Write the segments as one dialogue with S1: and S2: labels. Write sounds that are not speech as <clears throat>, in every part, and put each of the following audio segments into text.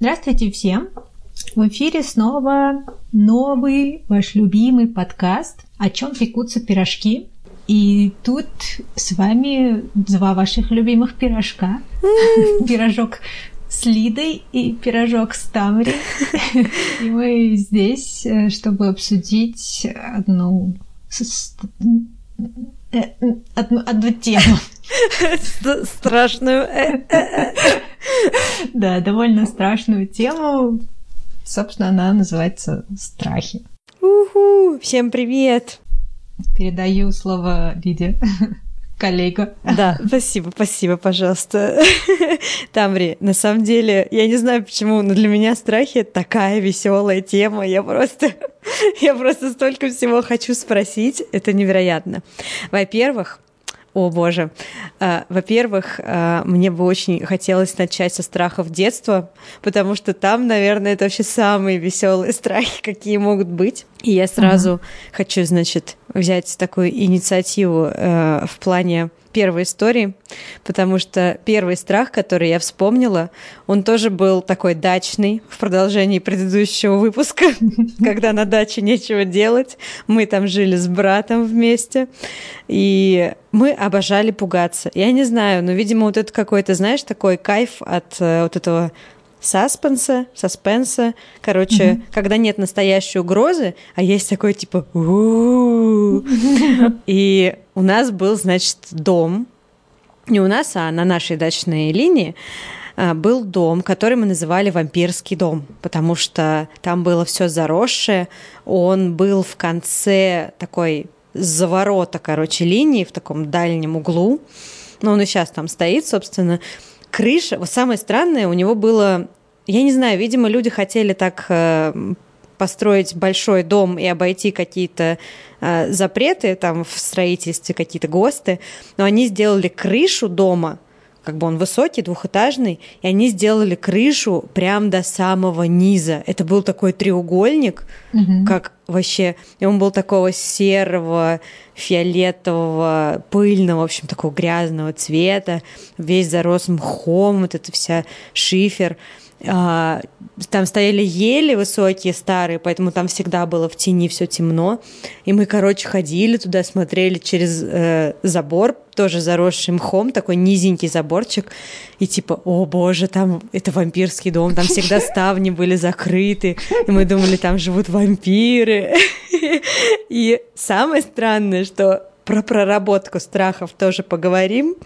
S1: Здравствуйте всем! В эфире снова новый ваш любимый подкаст «О чем пекутся пирожки». И тут с вами два ваших любимых пирожка. Пирожок с Лидой и пирожок с Тамри. И мы здесь, э, чтобы обсудить одну одну, одну тему. <laughs>
S2: Страшную. <laughs>
S1: Да, довольно страшную тему. Собственно, она называется «Страхи».
S2: Уху! Всем привет!
S1: Передаю слово Лиде, <laughs> коллега.
S2: Да, спасибо, спасибо, пожалуйста. Тамри, на самом деле, я не знаю почему, но для меня страхи такая веселая тема. Я просто, <laughs> я просто столько всего хочу спросить. Это невероятно. Во-первых, о боже. А, во-первых, а, мне бы очень хотелось начать со страхов детства, потому что там, наверное, это вообще самые веселые <laughs> страхи, какие могут быть. И я сразу uh-huh. хочу, значит, взять такую инициативу э, в плане первой истории, потому что первый страх, который я вспомнила, он тоже был такой дачный в продолжении предыдущего выпуска, <laughs> когда на даче нечего делать. Мы там жили с братом вместе, и мы обожали пугаться. Я не знаю, но, видимо, вот это какой-то, знаешь, такой кайф от э, вот этого саспенса, саспенса. Короче, mm-hmm. когда нет настоящей угрозы, а есть такой типа <laughs> И у нас был, значит, дом. Не у нас, а на нашей дачной линии а, был дом, который мы называли вампирский дом, потому что там было все заросшее. Он был в конце такой заворота, короче, линии в таком дальнем углу. Но он и сейчас там стоит, собственно крыша, вот самое странное, у него было, я не знаю, видимо, люди хотели так э, построить большой дом и обойти какие-то э, запреты там в строительстве, какие-то ГОСТы, но они сделали крышу дома как бы он высокий, двухэтажный, и они сделали крышу прям до самого низа. Это был такой треугольник, угу. как вообще, и он был такого серого, фиолетового, пыльного, в общем, такого грязного цвета, весь зарос мхом, вот это вся шифер. А, там стояли ели высокие, старые, поэтому там всегда было в тени все темно. И мы, короче, ходили туда, смотрели через э, забор, тоже заросший мхом, такой низенький заборчик. И типа, о боже, там это вампирский дом, там всегда <laughs> ставни были закрыты. И мы думали, там живут вампиры. <laughs> И самое странное, что про проработку страхов тоже поговорим.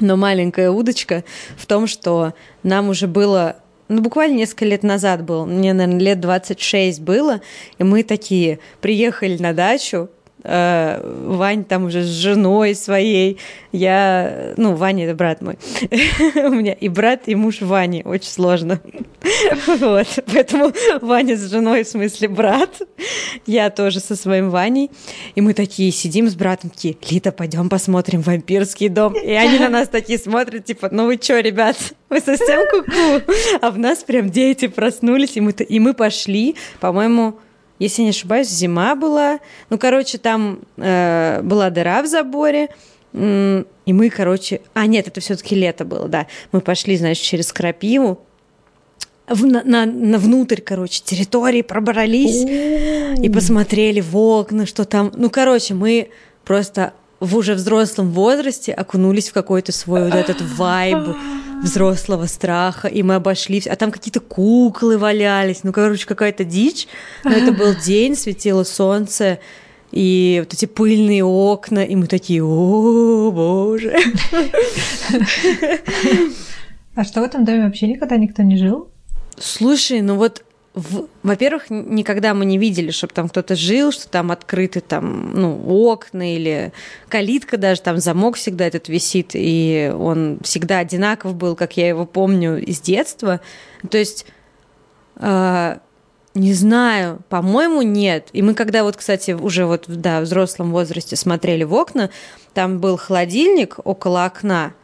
S2: Но маленькая удочка в том, что нам уже было ну, буквально несколько лет назад был, мне, наверное, лет 26 было, и мы такие приехали на дачу, Вань там уже с женой своей, я, ну, Ваня это брат мой, <laughs> у меня и брат, и муж Вани, очень сложно, <laughs> вот, поэтому Ваня с женой, в смысле брат, я тоже со своим Ваней, и мы такие сидим с братом, такие, Лита, пойдем посмотрим вампирский дом, и они на нас такие смотрят, типа, ну вы чё, ребят, <laughs> вы совсем куку, а в нас прям дети проснулись, и мы, и мы пошли, по-моему, если не ошибаюсь, зима была. Ну, короче, там э, была дыра в заборе. И мы, короче... А, нет, это все-таки лето было, да. Мы пошли, значит, через крапиву, в, на, на, на внутрь, короче, территории пробрались и посмотрели в окна, что там. Ну, короче, мы просто в уже взрослом возрасте окунулись в какой-то свой вот этот <gasps> вайб взрослого страха, и мы обошли, а там какие-то куклы валялись, ну, короче, какая-то дичь, но это был <laughs> день, светило солнце, и вот эти пыльные окна, и мы такие, о, боже. <laughs>
S1: А что в этом доме вообще никогда никто не жил?
S2: Слушай, ну вот во-первых, никогда мы не видели, чтобы там кто-то жил, что там открыты там, ну, окна или калитка даже, там замок всегда этот висит, и он всегда одинаков был, как я его помню из детства. То есть, э, не знаю, по-моему, нет. И мы когда вот, кстати, уже вот, да, в взрослом возрасте смотрели в окна, там был холодильник около окна,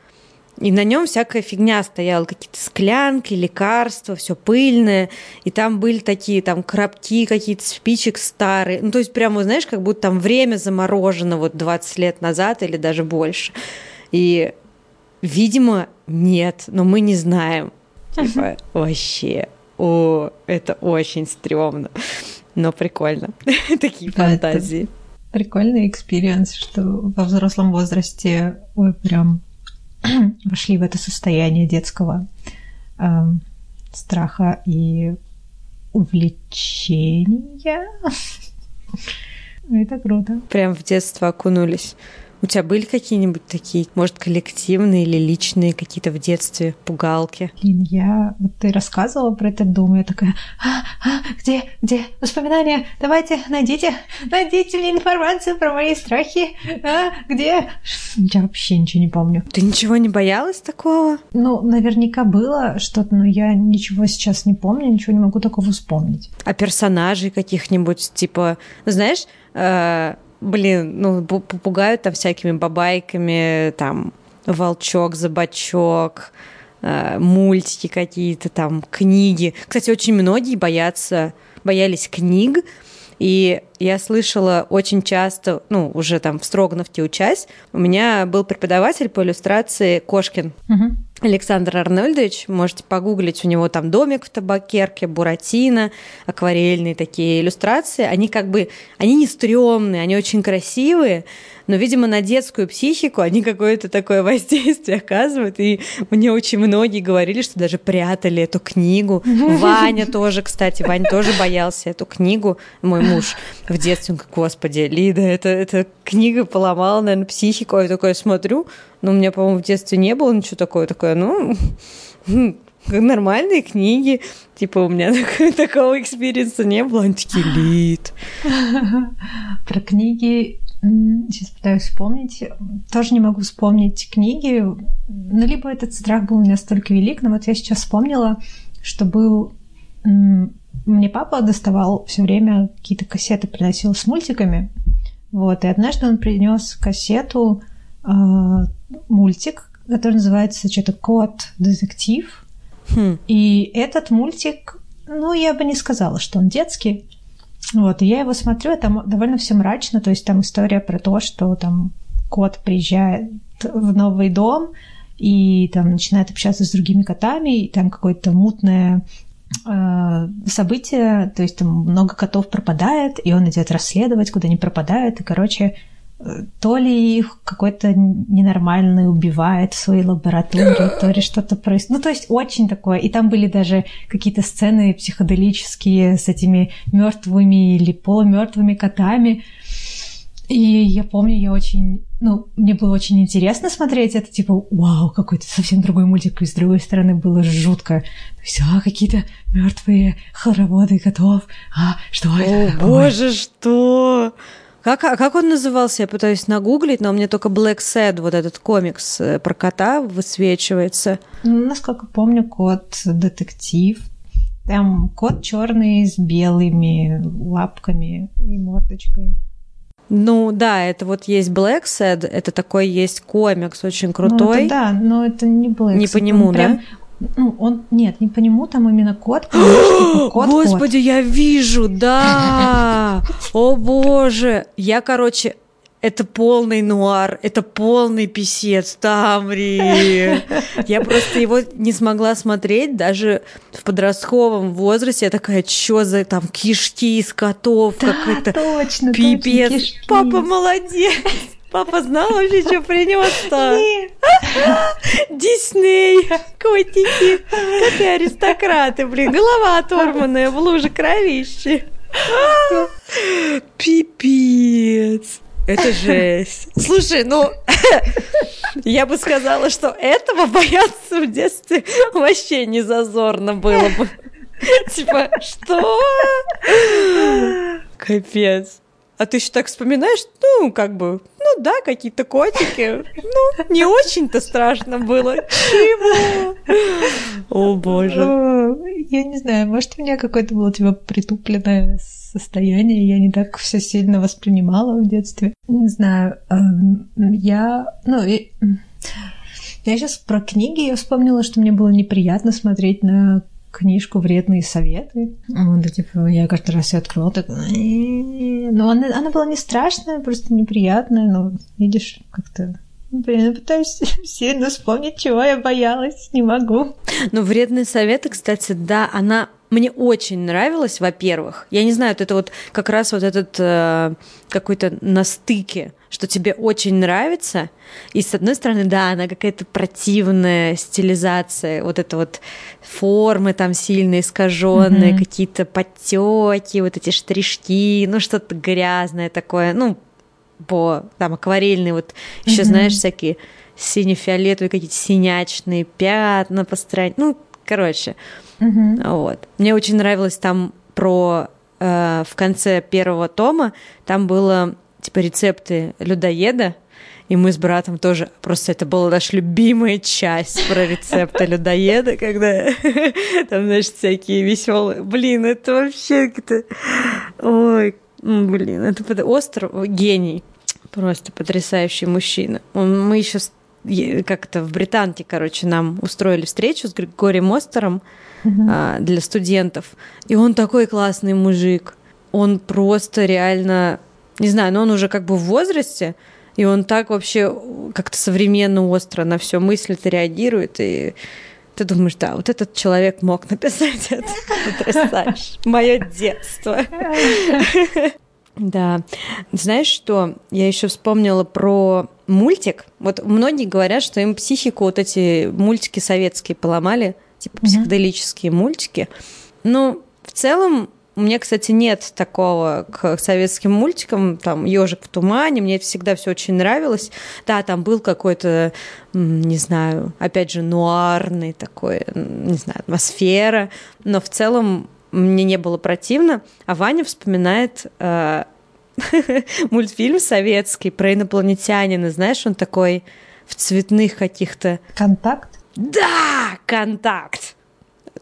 S2: и на нем всякая фигня стояла, какие-то склянки, лекарства, все пыльное. И там были такие там коробки какие-то спичек старые. Ну, то есть прямо, знаешь, как будто там время заморожено вот 20 лет назад или даже больше. И, видимо, нет, но мы не знаем. Типа, <laughs> вообще, о, это очень стрёмно, но прикольно. <laughs> Такие фантазии.
S1: Прикольный experience, что во взрослом возрасте вы прям <clears throat> вошли в это состояние детского э, страха и увлечения. <laughs> Это круто.
S2: Прям в детство окунулись. У тебя были какие-нибудь такие, может, коллективные или личные какие-то в детстве пугалки?
S1: Блин, я... Вот ты рассказывала про этот дом, я такая, а, а, где, где воспоминания? Давайте, найдите, найдите мне информацию про мои страхи. А, где? Я вообще ничего не помню.
S2: Ты ничего не боялась такого?
S1: Ну, наверняка было что-то, но я ничего сейчас не помню, ничего не могу такого вспомнить.
S2: А персонажей каких-нибудь, типа, знаешь, э, блин, ну, попугают там всякими бабайками, там, волчок, забачок, э, мультики какие-то там, книги. Кстати, очень многие боятся, боялись книг, и я слышала очень часто, ну, уже там в Строгановке учась, у меня был преподаватель по иллюстрации Кошкин. Угу. Александр Арнольдович, можете погуглить, у него там домик в табакерке, буратино, акварельные такие иллюстрации. Они как бы, они не стрёмные, они очень красивые, но, видимо, на детскую психику они какое-то такое <laughs> воздействие оказывают. И мне очень многие говорили, что даже прятали эту книгу. <laughs> Ваня тоже, кстати, Ваня тоже боялся эту книгу, мой муж в детстве. Он говорит, господи, Лида, это, эта книга поломала, наверное, психику. Я такое смотрю, ну, у меня, по-моему, в детстве не было ничего такого. Такое, ну, <laughs> нормальные книги. Типа у меня <laughs> такого experience а не было. Они такие, Лид. <laughs>
S1: Про книги Сейчас пытаюсь вспомнить. Тоже не могу вспомнить книги. Ну, либо этот страх был настолько велик, но вот я сейчас вспомнила, что был... Мне папа доставал все время какие-то кассеты, приносил с мультиками. Вот, и однажды он принес кассету, э, мультик, который называется что-то «Кот детектив». Хм. И этот мультик, ну, я бы не сказала, что он детский, вот, и я его смотрю, там довольно все мрачно, то есть там история про то, что там кот приезжает в новый дом и там начинает общаться с другими котами, и там какое-то мутное э, событие, то есть там много котов пропадает, и он идет расследовать, куда они пропадают, и, короче, то ли их какой-то ненормальный убивает в своей лаборатории, <gasps> то ли что-то происходит. Ну, то есть очень такое. И там были даже какие-то сцены психоделические с этими мертвыми или полумертвыми котами. И я помню, я очень, ну, мне было очень интересно смотреть это, типа, вау, какой-то совсем другой мультик, и с другой стороны было жутко. То есть, а, какие-то мертвые хороводы котов, а, что О, это
S2: такое? боже, что? Как, а как он назывался? Я пытаюсь нагуглить, но у меня только Black Sad, вот этот комикс э, про кота высвечивается.
S1: Ну, насколько помню, кот детектив. Там кот черный с белыми лапками и мордочкой.
S2: Ну да, это вот есть Black Sad, это такой есть комикс очень крутой.
S1: Ну, это да, но это не Black
S2: Не по нему, да? Прям,
S1: ну, он, нет, не по нему, там именно кот. <gasps>
S2: кот Господи, кот. я вижу, да! <laughs> О боже! Я, короче, это полный нуар, это полный писец, Тамри. <laughs> Я просто его не смогла смотреть даже в подростковом возрасте. Я такая, что за там кишки из котов,
S1: да,
S2: как это
S1: точно,
S2: пипец.
S1: Точно,
S2: Папа молодец. <laughs> Папа знал вообще, что принес-то? Дисней, котики, коты аристократы, блин, голова оторванная в луже кровищи. Пипец. Это жесть. Слушай, ну, я бы сказала, что этого бояться в детстве вообще не зазорно было бы. Типа, что? Капец. А ты еще так вспоминаешь, ну, как бы, ну да, какие-то котики. Ну, не очень-то страшно было. Чего? О, боже.
S1: Я не знаю, может, у меня какое-то было типа притупленное состояние, я не так все сильно воспринимала в детстве. Не знаю, эм, я, ну, я сейчас про книги я вспомнила, что мне было неприятно смотреть на книжку «Вредные советы». Вот, типа, я каждый раз ее открывала, так... Ну, она, она была не страшная, просто неприятная, но, видишь, как-то Блин, я пытаюсь <laughs> сильно вспомнить, чего я боялась, не могу.
S2: Ну, вредные советы, кстати, да, она мне очень нравилась, во-первых. Я не знаю, это вот как раз вот этот э, какой-то на стыке, что тебе очень нравится. И с одной стороны, да, она какая-то противная стилизация, вот это вот формы там сильно искаженные, mm-hmm. какие-то подтеки, вот эти штришки, ну что-то грязное такое, ну по там акварельные вот еще mm-hmm. знаешь всякие сине-фиолетовые какие-то синячные пятна по стороне, ну короче. Mm-hmm. Вот. Мне очень нравилось там про э, в конце первого тома там было типа рецепты людоеда, и мы с братом тоже, просто это была наша любимая часть про рецепты людоеда, когда <laughs> там, знаешь, всякие веселые. Блин, это вообще как-то... Ой, блин, это остров, гений. Просто потрясающий мужчина. Он, мы еще как-то в Британке, короче, нам устроили встречу с Григорием Остером uh-huh. а, для студентов. И он такой классный мужик. Он просто реально, не знаю, но он уже как бы в возрасте, и он так вообще как-то современно остро на все мыслит и реагирует. И ты думаешь, да, вот этот человек мог написать это. <laughs> Потрясающе. Мое детство. Да. Знаешь что? Я еще вспомнила про мультик. Вот многие говорят, что им психику вот эти мультики советские поломали, типа психоделические мультики. Но в целом у меня, кстати, нет такого к советским мультикам, там ежик в тумане, мне всегда все очень нравилось. Да, там был какой-то, не знаю, опять же, нуарный такой, не знаю, атмосфера, но в целом мне не было противно. А Ваня вспоминает э, <laughs> мультфильм советский про инопланетянина. Знаешь, он такой в цветных каких-то...
S1: Контакт?
S2: Да, контакт.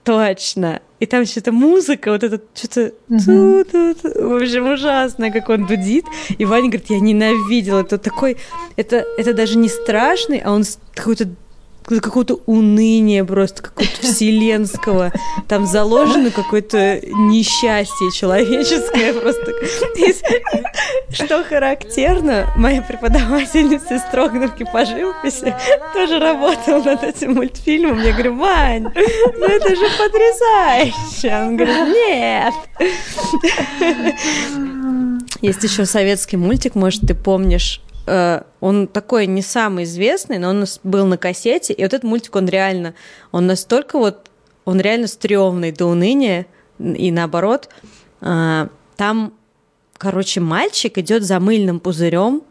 S2: Точно. И там что-то музыка, вот этот что-то... Угу. В общем, ужасно, как он дудит. И Ваня говорит, я ненавидел. Это такой... Это, это даже не страшный, а он какой-то какого-то уныния просто, какого-то вселенского. Там заложено какое-то несчастье человеческое просто. Что характерно, моя преподавательница из Строгновки по живописи тоже работала над этим мультфильмом. Я говорю, Вань, ну это же потрясающе. Он говорит, нет. Есть еще советский мультик, может, ты помнишь, он такой не самый известный, но он был на кассете, и вот этот мультик, он реально, он настолько вот, он реально стрёмный до уныния, и наоборот, э, там, короче, мальчик идет за мыльным пузырем,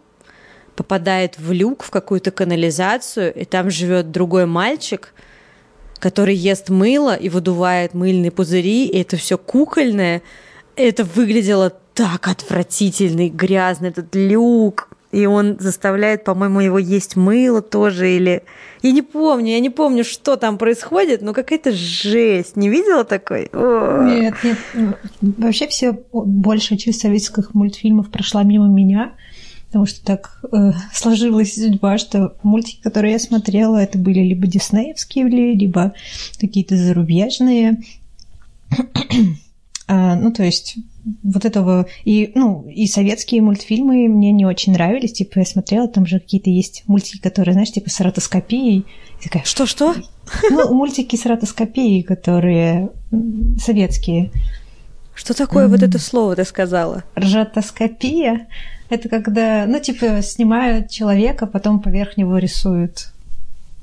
S2: попадает в люк, в какую-то канализацию, и там живет другой мальчик, который ест мыло и выдувает мыльные пузыри, и это все кукольное. Это выглядело так отвратительно и грязно, этот люк и он заставляет, по-моему, его есть мыло тоже, или... Я не помню, я не помню, что там происходит, но какая-то жесть. Не видела такой?
S1: О! Нет, нет. Вообще все, большая часть советских мультфильмов прошла мимо меня, потому что так э, <laughs> сложилась судьба, что мультики, которые я смотрела, это были либо диснеевские, либо какие-то зарубежные. А, ну, то есть вот этого и ну и советские мультфильмы мне не очень нравились. Типа я смотрела там же какие-то есть мультики которые знаешь типа с ротоскопией
S2: такая что что
S1: ну мультики с ротоскопией которые советские.
S2: Что такое mm-hmm. вот это слово ты сказала?
S1: Ротоскопия это когда ну типа снимают человека потом поверх него рисуют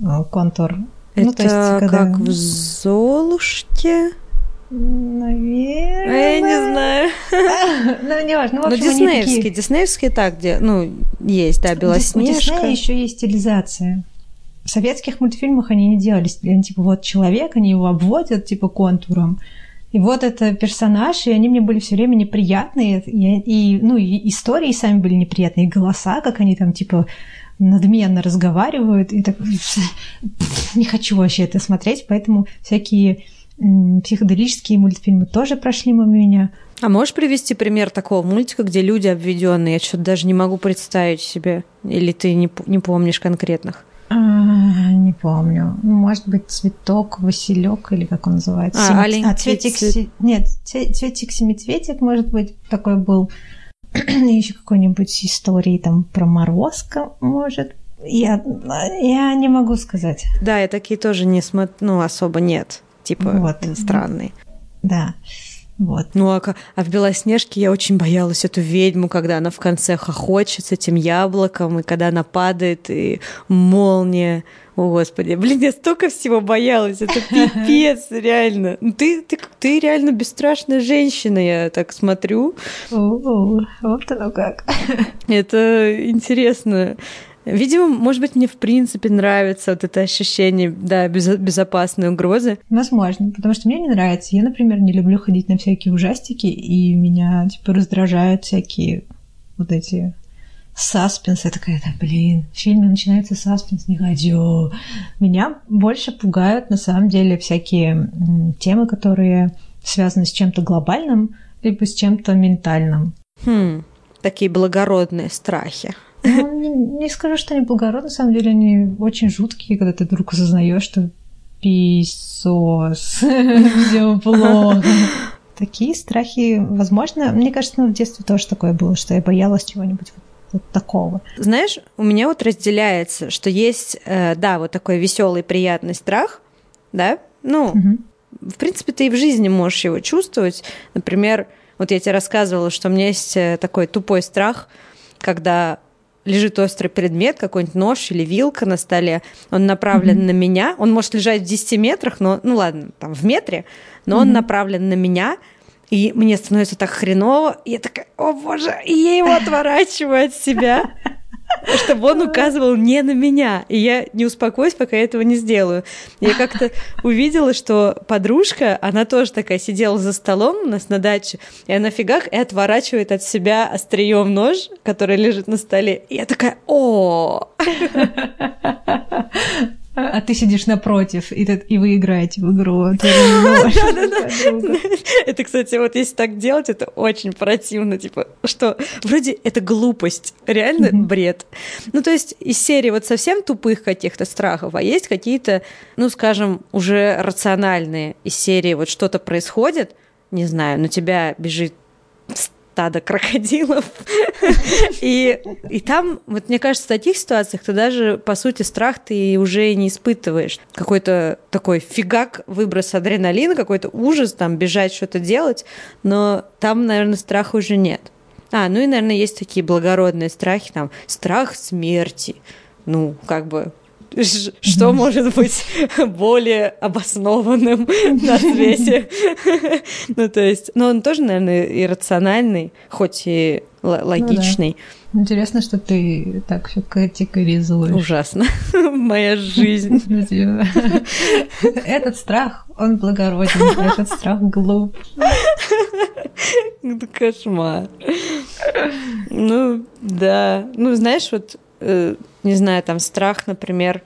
S1: э, контур.
S2: Это ну, то есть, когда... как в Золушке
S1: Наверное.
S2: Я не знаю. <laughs>
S1: Ну, не важно. Ну,
S2: Но диснеевские, диснеевские так, где, ну, есть, да, Белоснежка. У
S1: Диснея еще есть стилизация. В советских мультфильмах они не делали, они типа вот человек, они его обводят типа контуром. И вот это персонаж, и они мне были все время неприятные, и, и ну и истории сами были неприятные, и голоса, как они там типа надменно разговаривают, и так <laughs> не хочу вообще это смотреть, поэтому всякие психоделические мультфильмы тоже прошли мимо меня.
S2: А можешь привести пример такого мультика, где люди обведенные? Я что-то даже не могу представить себе. Или ты не, не помнишь конкретных?
S1: А, не помню. Может быть, цветок, Василек или как он называется?
S2: А, Семи... а
S1: цветик, цвет... нет, цветик семицветик, может быть, такой был. <clears throat> Еще какой-нибудь истории там про морозка, может Я, я не могу сказать.
S2: Да, я такие тоже не смотрю, ну, особо нет. Типа,
S1: Вот.
S2: странные.
S1: Да. Вот.
S2: Ну, а, а в Белоснежке я очень боялась эту ведьму, когда она в конце хохочет с этим яблоком, и когда она падает, и молния. О, Господи, блин, я столько всего боялась. Это <laughs> пипец, реально. Ну, Ты, ты, ты реально бесстрашная женщина, я так смотрю.
S1: О, вот оно как.
S2: Это интересно. Видимо, может быть, мне в принципе нравится вот это ощущение, да, без- безопасной угрозы.
S1: Возможно, потому что мне не нравится. Я, например, не люблю ходить на всякие ужастики, и меня, типа, раздражают всякие вот эти саспенс. Я такая, да, блин, в фильме начинается саспенс, не хочу. Меня больше пугают, на самом деле, всякие темы, которые связаны с чем-то глобальным, либо с чем-то ментальным.
S2: Хм, такие благородные страхи.
S1: Ну, не, не скажу, что они благородные, на самом деле они очень жуткие, когда ты вдруг осознаешь, что писос, <laughs> все плохо. Такие страхи, возможно, мне кажется, ну, в детстве тоже такое было, что я боялась чего-нибудь вот, вот такого.
S2: Знаешь, у меня вот разделяется, что есть, э, да, вот такой веселый, приятный страх, да, ну,
S1: Мгм.
S2: в принципе, ты и в жизни можешь его чувствовать. Например, вот я тебе рассказывала, что у меня есть э, такой тупой страх, когда лежит острый предмет, какой-нибудь нож или вилка на столе, он направлен
S1: Мгм.
S2: на меня, он может лежать в 10 метрах, но, ну ладно, там в метре, но он
S1: Мгм.
S2: направлен на меня, и мне становится так хреново, и я такая, о боже, и я его отворачиваю от себя, <laughs> чтобы он указывал не на меня. И я не успокоюсь, пока я этого не сделаю. Я как-то увидела, что подружка, она тоже такая сидела за столом у нас на даче, и она фигах и отворачивает от себя острием нож, который лежит на столе. И я такая, о
S1: А ты сидишь напротив, и, и вы играете в игру. Можешь.
S2: Это, кстати, вот если так делать, это очень противно, типа, что вроде это глупость, реально бред. Ну, то есть из серии вот совсем тупых каких-то страхов, а есть какие-то, ну, скажем, уже рациональные из серии вот что-то происходит, не знаю, на тебя бежит стадо крокодилов. <laughs> И, и там, вот мне кажется, в таких ситуациях ты даже, по сути, страх ты уже не испытываешь. Какой-то такой фигак, выброс адреналина, какой-то ужас, там, бежать, что-то делать, но там, наверное, страха уже нет. А, ну и, наверное, есть такие благородные страхи, там, страх смерти. Ну, как бы, Что может быть более обоснованным на свете? <laughs> Ну, то есть, ну, он тоже, наверное, иррациональный, хоть и л- логичный.
S1: Интересно, что ты так все категоризуешь.
S2: Ужасно. <laughs> Моя жизнь. <laughs>
S1: Этот страх, он благороден, этот страх глуп.
S2: Кошмар. Ну, да. Ну, знаешь, вот, э, не знаю, там страх, например,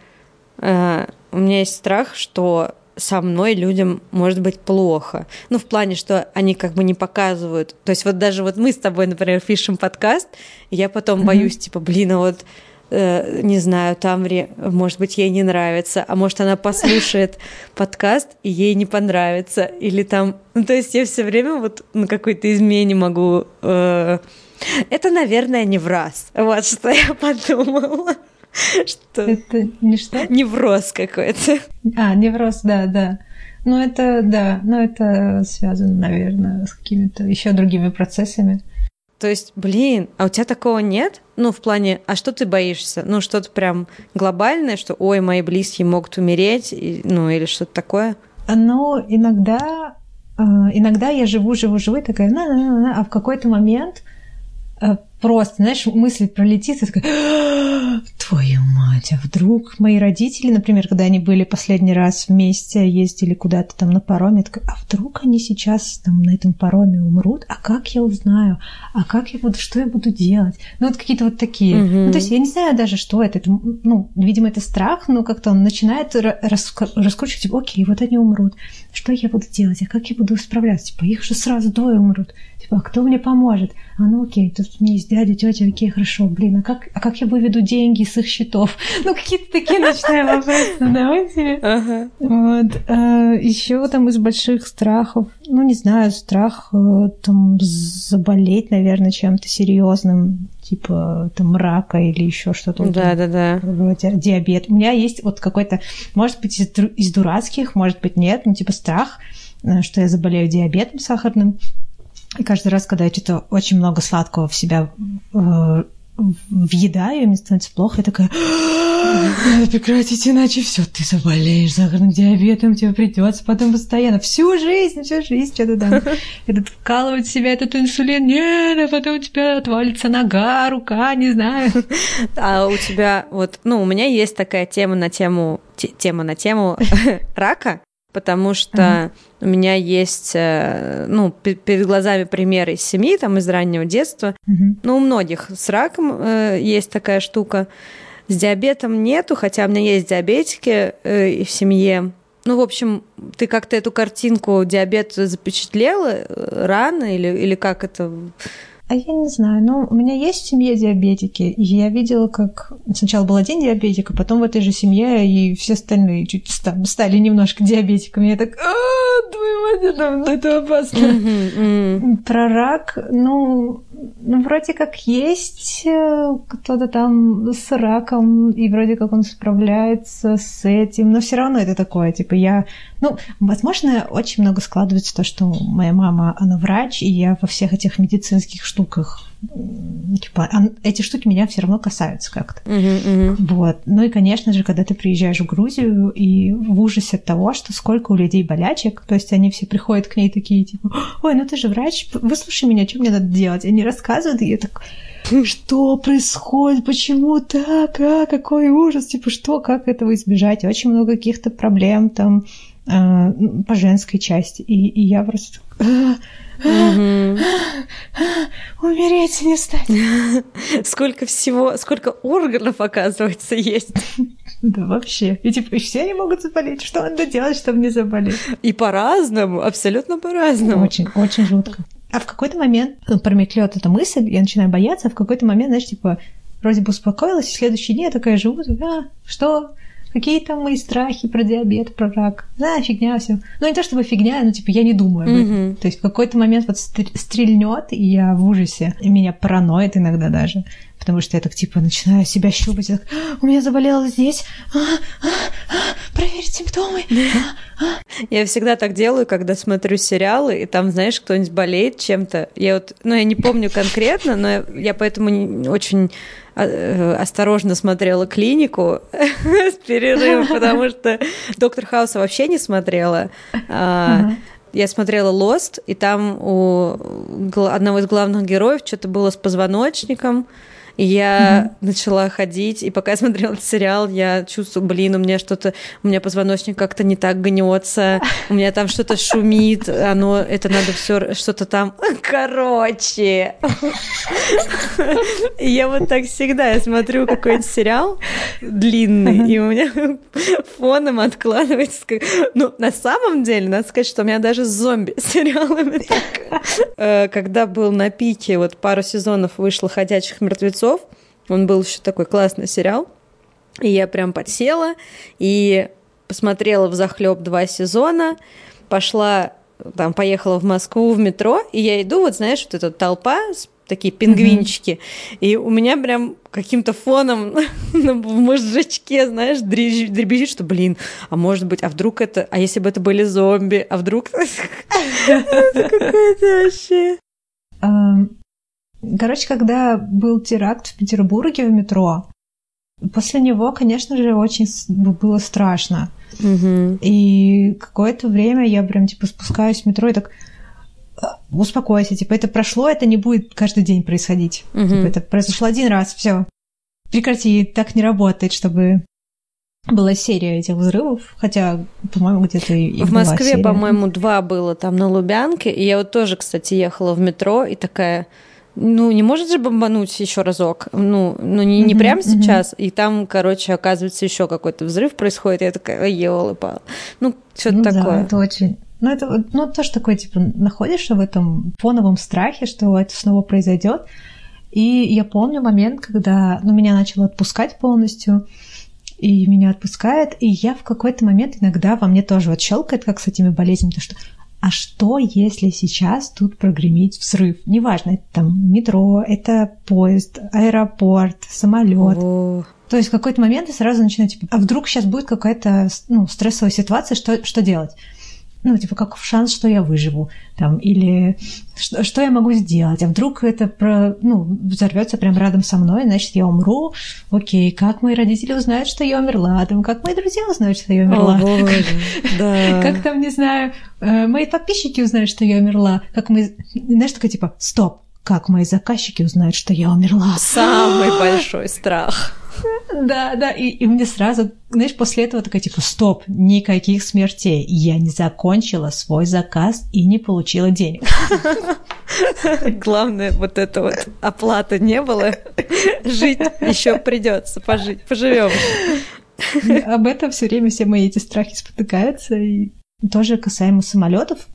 S2: э, у меня есть страх, что со мной людям может быть плохо. Ну, в плане, что они как бы не показывают. То есть вот даже вот мы с тобой, например, пишем подкаст, и я потом
S1: Мгм.
S2: боюсь, типа, блин, а вот э, не знаю, Тамре, может быть, ей не нравится, а может, она послушает <laughs> подкаст, и ей не понравится, или там... Ну, то есть я все время вот на какой-то измене могу... э, Это, наверное, не в раз. Вот что я <laughs> подумала. Что
S1: Это не что?
S2: невроз какой-то.
S1: А, невроз, да, да. Ну, это, да, но это связано, наверное, с какими-то еще другими процессами.
S2: То есть, блин, а у тебя такого нет? Ну, в плане, а что ты боишься? Ну, что-то прям глобальное, что, ой, мои близкие могут умереть, и- ну, или что-то такое?
S1: Но иногда, э, иногда я живу, живу, живу, и такая, на, на, на, на, а в какой-то момент просто, знаешь, мысль пролетит, и такая, «А, твою мать, а вдруг мои родители, например, когда они были последний раз вместе, ездили куда-то там на пароме, я такая, а вдруг они сейчас там на этом пароме умрут, а как я узнаю, а как я буду, что я буду делать? Ну, вот какие-то вот такие.
S2: Мгм.
S1: Ну, то есть я не знаю даже, что это. это ну, видимо, это страх, но как-то он начинает ра- раска- раскручивать, типа, окей, вот они умрут. Что я буду делать? А как я буду справляться? Типа, их же сразу двое умрут. А кто мне поможет? А ну окей, тут у меня есть дядя, тетя, окей, хорошо, блин, а как, а как я выведу деньги с их счетов? <laughs> Ну, какие-то такие начинаем вопросы задавать себе. Ага. Вот. А, еще там из больших страхов, ну, не знаю, страх э, там заболеть, наверное, чем-то серьезным, типа там рака или еще что-то.
S2: Да, да, да.
S1: Диабет. У меня есть вот какой-то, может быть, из, из дурацких, может быть, нет, ну, типа страх, э, что я заболею диабетом сахарным. И каждый раз, когда я что-то очень много сладкого в себя э, въедаю, и мне становится плохо, я такая, надо прекратить, иначе все, ты заболеешь сахарным диабетом, тебе придется потом постоянно, всю жизнь, всю жизнь что-то там, <laughs> этот вкалывать себя этот инсулин, нет, а потом у тебя отвалится нога, рука, не знаю.
S2: А у тебя, вот, ну, у меня есть такая тема на тему, тема на тему <laughs> рака, потому что uh-huh. у меня есть, э, ну, перед глазами примеры из семьи, там, из раннего детства. Uh-huh. Ну, у многих с раком э, есть такая штука. С диабетом нету, хотя у меня есть диабетики э, в семье. Ну, в общем, ты как-то эту картинку диабета запечатлела э, рано или, или как это
S1: а я не знаю, но у меня есть в семье диабетики, и я видела, как сначала был один диабетик, а потом в этой же семье и все остальные чуть стали немножко диабетиками. Я так, а, твою мать, это опасно. Про рак, ну, ну, вроде как есть э, кто-то там с раком, и вроде как он справляется с этим, но все равно это такое, типа я, ну, возможно, очень много складывается то, что моя мама, она врач, и я во всех этих медицинских штуках типа, эти штуки меня все равно касаются как-то. Uh-huh, uh-huh. Вот. Ну и, конечно же, когда ты приезжаешь в Грузию и в ужасе от того, что сколько у людей болячек, то есть они все приходят к ней такие, типа, ой, ну ты же врач, выслушай меня, что мне надо делать? Они рассказывают, и я так, что происходит, почему так, а, какой ужас, типа, что, как этого избежать? Очень много каких-то проблем там э, по женской части. И, и я просто... «А, Умереть не стать. <laughs>
S2: Сколько всего, сколько органов, оказывается, есть. <laughs>
S1: Да, вообще. И типа, все они могут заболеть. Что надо делать, чтобы не заболеть?
S2: И по-разному, абсолютно по-разному.
S1: Очень, очень жутко. А в какой-то момент ну, промелькнет эта мысль, я начинаю бояться, а в какой-то момент, знаешь, типа, вроде бы успокоилась, и в следующий день я такая живу, а, что? Какие там мои страхи про диабет, про рак. Да, фигня все. Ну, не то чтобы фигня, но типа я не думаю об этом. Mm-hmm. То есть в какой-то момент вот стрельнет, и я в ужасе. И меня параноит иногда даже. Потому что я так типа начинаю себя щупать. Так, «А, у меня заболело здесь. А, а, а, проверить симптомы. А,
S2: а. Я всегда так делаю, когда смотрю сериалы, и там, знаешь, кто-нибудь болеет чем-то. Я вот, ну, я не помню конкретно, но я поэтому очень осторожно смотрела клинику <laughs> с перерывом, потому что Доктор Хауса вообще не смотрела. Я смотрела Lost, и там у одного из главных героев что-то было с позвоночником, и я mm-hmm. начала ходить, и пока я смотрела этот сериал, я чувствую, блин, у меня что-то, у меня позвоночник как-то не так гнется, у меня там что-то шумит, оно, это надо все что-то там, <laughs> короче. Я вот так всегда, я смотрю какой-нибудь сериал длинный, и у меня <laughs> фоном откладывается, ну, на самом деле, надо сказать, что у меня даже с зомби <laughs> сериалами так. Э, когда был на пике, вот пару сезонов вышло «Ходячих мертвецов», мертвецов. Он был еще такой классный сериал. И я прям подсела и посмотрела в захлеб два сезона, пошла там поехала в Москву в метро, и я иду, вот знаешь, вот эта толпа, такие пингвинчики, mm-hmm. и у меня прям каким-то фоном <laughs> в мозжечке, знаешь, дребезжит, что, блин, а может быть, а вдруг это, а если бы это были зомби, а вдруг... <laughs> <laughs> Это какое-то вообще...
S1: Короче, когда был теракт в Петербурге в метро, после него, конечно же, очень было страшно. Угу. И какое-то время я прям типа спускаюсь в метро и так «А, успокойся, типа это прошло, это не будет каждый день происходить. Угу. Типа, это произошло один раз, все. Прекрати, так не работает, чтобы была серия этих взрывов, хотя, по-моему, где-то и
S2: В Москве, по-моему, два было там на Лубянке, и я вот тоже, кстати, ехала в метро и такая ну, не может же бомбануть еще разок. Ну, ну не, не mm-hmm, прямо сейчас. Mm-hmm. И там, короче, оказывается, еще какой-то взрыв происходит. Я такая, елы пал. Ну, что-то ну, такое.
S1: Да, это очень. Ну, это ну, тоже такое, типа, находишься в этом фоновом страхе, что это снова произойдет. И я помню момент, когда ну, меня начало отпускать полностью, и меня отпускает, и я в какой-то момент иногда во мне тоже вот щелкает, как с этими болезнями, то что а что, если сейчас тут прогремит взрыв? Неважно, это там метро, это поезд, аэропорт, самолет. То есть в какой-то момент я сразу начинаю, типа, а вдруг сейчас будет какая-то ну, стрессовая ситуация, что, что делать? Ну, типа, как шанс, что я выживу, там, или что, что я могу сделать, а вдруг это, про, ну, взорвется прям рядом со мной, значит, я умру, окей, как мои родители узнают, что я умерла, там, как мои друзья узнают, что я умерла,
S2: О, боже, да. <laughs>
S1: как там, не знаю, э, мои подписчики узнают, что я умерла, как мы, знаешь, такая, типа, стоп, как мои заказчики узнают, что я умерла.
S2: Самый большой страх. <laughs>
S1: Да, да, и, и мне сразу, знаешь, после этого такая, типа, стоп, никаких смертей. Я не закончила свой заказ и не получила денег. <laughs>
S2: Главное, вот это вот оплата не было. Жить еще придется, пожить, поживем.
S1: Об этом все время все мои эти страхи спотыкаются. И тоже касаемо самолетов.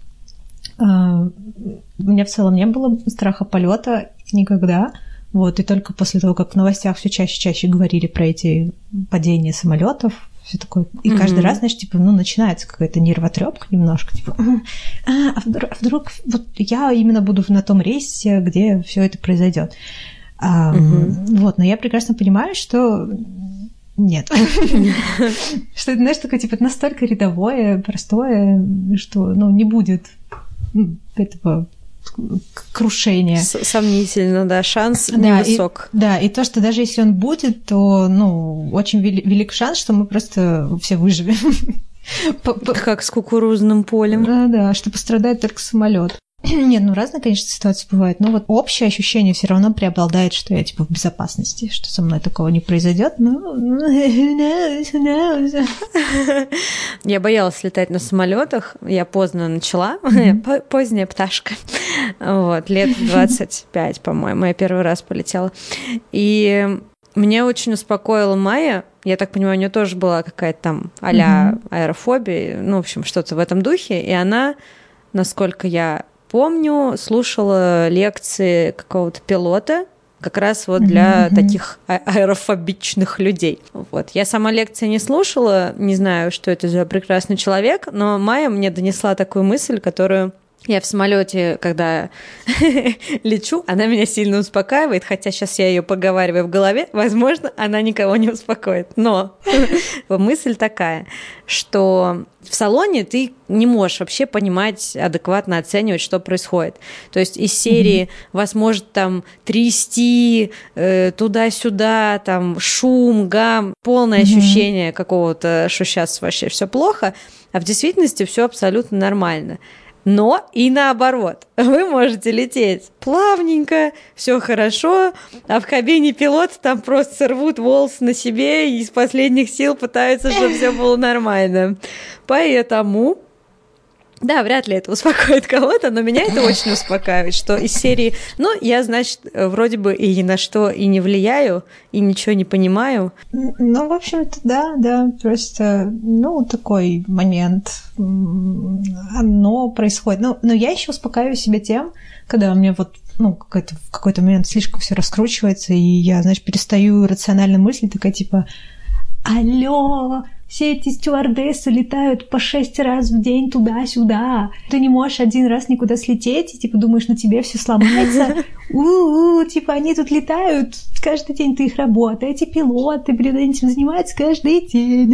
S1: А, у меня в целом не было страха полета никогда. Вот, и только после того, как в новостях все чаще и чаще говорили про эти падения самолетов, все такое. И mm-hmm. каждый раз, знаешь, типа, ну, начинается какая-то нервотрепка немножко, типа, а, а, вдруг, а вдруг вот я именно буду на том рейсе, где все это произойдет. А, mm-hmm. Вот, но я прекрасно понимаю, что нет. <laughs> Что это, знаешь, такое, типа, настолько рядовое, простое, что, ну, не будет этого крушения.
S2: Сомнительно, да, шанс да, невысок.
S1: И, да, и то, что даже если он будет, то, ну, очень велик шанс, что мы просто все выживем. <laughs>
S2: Как с кукурузным полем.
S1: Да, да, что пострадает только самолет. <clears throat> Нет, ну разные, конечно, ситуации бывают, но вот общее ощущение все равно преобладает, что я типа в безопасности, что со мной такого не произойдет. Ну, <laughs>
S2: я боялась летать на самолетах, я поздно начала, <laughs> поздняя пташка. Вот, лет <laughs> 25, по-моему, я первый раз полетела. И меня очень успокоила Майя. Я так понимаю, у нее тоже была какая-то там а-ля аэрофобия, ну, в общем, что-то в этом духе. И она, насколько я помню, слушала лекции какого-то пилота, как раз вот для mm-hmm. таких а- аэрофобичных людей. Вот. Я сама лекции не слушала, не знаю, что это за прекрасный человек, но Майя мне донесла такую мысль, которую я в самолете, когда <laughs> лечу, она меня сильно успокаивает, хотя сейчас я ее поговариваю в голове, возможно, она никого не успокоит. Но <laughs> мысль такая, что в салоне ты не можешь вообще понимать, адекватно оценивать, что происходит. То есть из серии mm-hmm. вас может там трясти э, туда-сюда, там шум, гам, полное mm-hmm. ощущение какого-то, что сейчас вообще все плохо, а в действительности все абсолютно нормально. Но и наоборот, <laughs> вы можете лететь плавненько, все хорошо, а в кабине пилот там просто рвут волосы на себе и из последних сил пытаются, чтобы все было нормально. Поэтому да, вряд ли это успокоит кого-то, но меня это очень успокаивает, что из серии, ну, я, значит, вроде бы и ни на что и не влияю, и ничего не понимаю.
S1: Ну, в общем-то, да, да, просто, ну, такой момент, оно происходит. Ну, но я еще успокаиваю себя тем, когда у меня вот ну, какой-то, в какой-то момент слишком все раскручивается, и я, значит, перестаю рационально мыслить, такая типа, алло, все эти стюардессы летают по шесть раз в день туда-сюда. Ты не можешь один раз никуда слететь, и типа думаешь, на тебе все сломается. <laughs> У-у-у, типа они тут летают каждый день, ты их работа. Эти пилоты, блин, этим занимаются каждый день.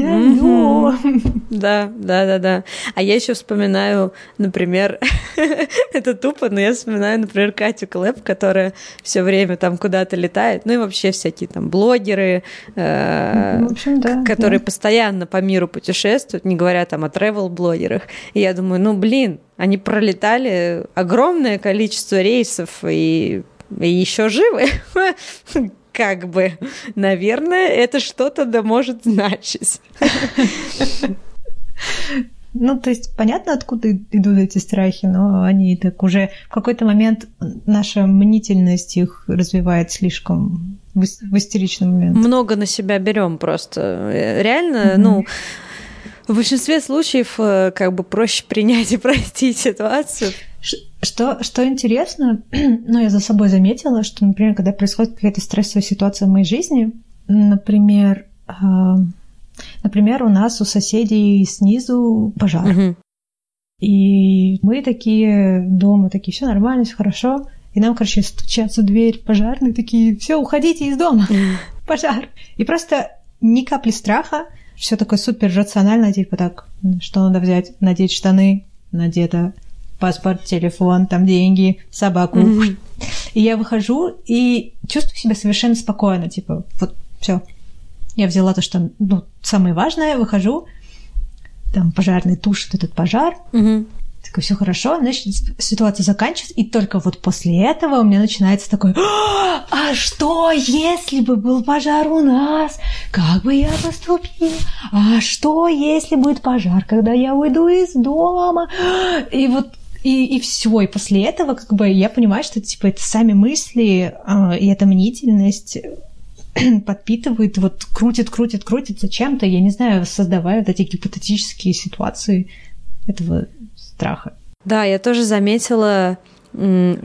S2: Да, да, да, да. А я еще вспоминаю, например, <laughs> это тупо, но я вспоминаю, например, Катю Клэп, которая все время там куда-то летает, ну и вообще всякие там блогеры, э, которые постоянно постоянно по миру путешествуют, не говоря там о travel-блогерах. И я думаю, ну, блин, они пролетали огромное количество рейсов и, и еще живы. <laughs> Как бы, наверное, это что-то да может значить. <laughs>
S1: Ну, то есть понятно, откуда идут эти страхи, но они так уже в какой-то момент наша мнительность их развивает слишком в, истеричный момент.
S2: Много на себя берем просто. Реально, mm-hmm. ну, в большинстве случаев э, как бы проще <laughs> принять и простить ситуацию.
S1: Что, что интересно, <clears throat> ну, я за собой заметила, что, например, когда происходит какая-то стрессовая ситуация в моей жизни, например, э, например, у нас у соседей снизу пожар. Угу. И мы такие дома, такие, все нормально, все хорошо. И нам, короче, стучатся в дверь пожарные, такие, все, уходите из дома, <laughs> пожар. И просто ни капли страха, все такое супер рационально, типа так, что надо взять, надеть штаны, надето паспорт, телефон, там деньги, собаку. Mm-hmm. И я выхожу и чувствую себя совершенно спокойно, типа, вот все. Я взяла то, что ну, самое важное, выхожу, там пожарный тушит этот пожар. Mm-hmm. Такое все хорошо, значит, ситуация заканчивается, и только вот после этого у меня начинается такой, а что, если бы был пожар у нас? Как бы я поступил? А что, если будет пожар, когда я уйду из дома? И вот и, и все. И после этого, как бы, я понимаю, что типа это сами мысли э, и эта мнительность <clears throat> подпитывает, вот крутит, крутит, крутит зачем-то, я не знаю, создавая вот эти гипотетические ситуации этого страха.
S2: Да, я тоже заметила,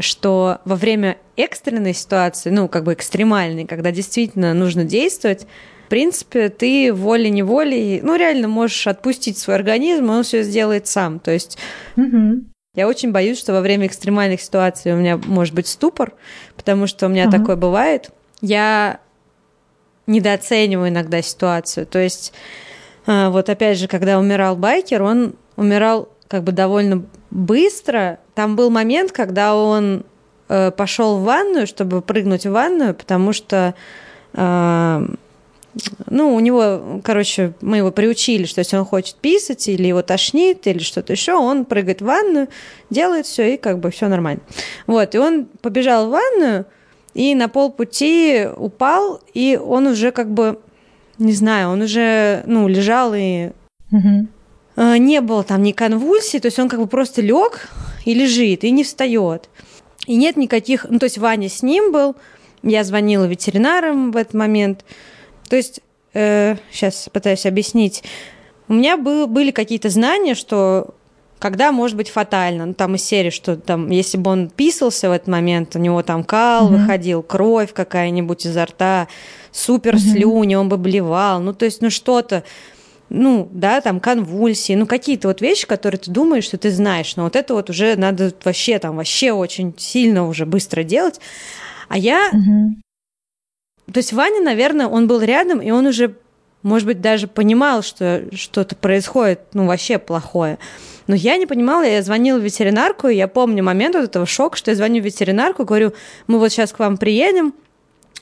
S2: что во время экстренной ситуации, ну, как бы экстремальной, когда действительно нужно действовать, в принципе, ты волей-неволей, ну, реально можешь отпустить свой организм, он все сделает сам. То есть угу. Я очень боюсь, что во время экстремальных ситуаций у меня может быть ступор, потому что у меня uh-huh. такое бывает. Я недооцениваю иногда ситуацию. То есть, э, вот опять же, когда умирал байкер, он умирал как бы довольно быстро. Там был момент, когда он э, пошел в ванную, чтобы прыгнуть в ванную, потому что э, ну, у него, короче, мы его приучили, что если он хочет писать или его тошнит или что-то еще, он прыгает в ванную, делает все и как бы все нормально. Вот, и он побежал в ванную и на полпути упал, и он уже как бы, не знаю, он уже, ну, лежал и угу. не было там ни конвульсий, то есть он как бы просто лег и лежит, и не встает. И нет никаких, ну, то есть Ваня с ним был, я звонила ветеринарам в этот момент, то есть, э, сейчас пытаюсь объяснить. У меня был, были какие-то знания, что когда может быть фатально. Ну, там из серии, что там, если бы он писался в этот момент, у него там кал угу. выходил, кровь какая-нибудь изо рта, супер слюни, он бы блевал. Ну, то есть, ну, что-то ну, да, там конвульсии, ну, какие-то вот вещи, которые ты думаешь, что ты знаешь, но вот это вот уже надо вообще там, вообще очень сильно уже быстро делать. А я угу. То есть Ваня, наверное, он был рядом, и он уже, может быть, даже понимал, что что-то происходит, ну, вообще плохое. Но я не понимала, я звонила в ветеринарку, и я помню момент вот этого шока, что я звоню в ветеринарку, говорю, мы вот сейчас к вам приедем,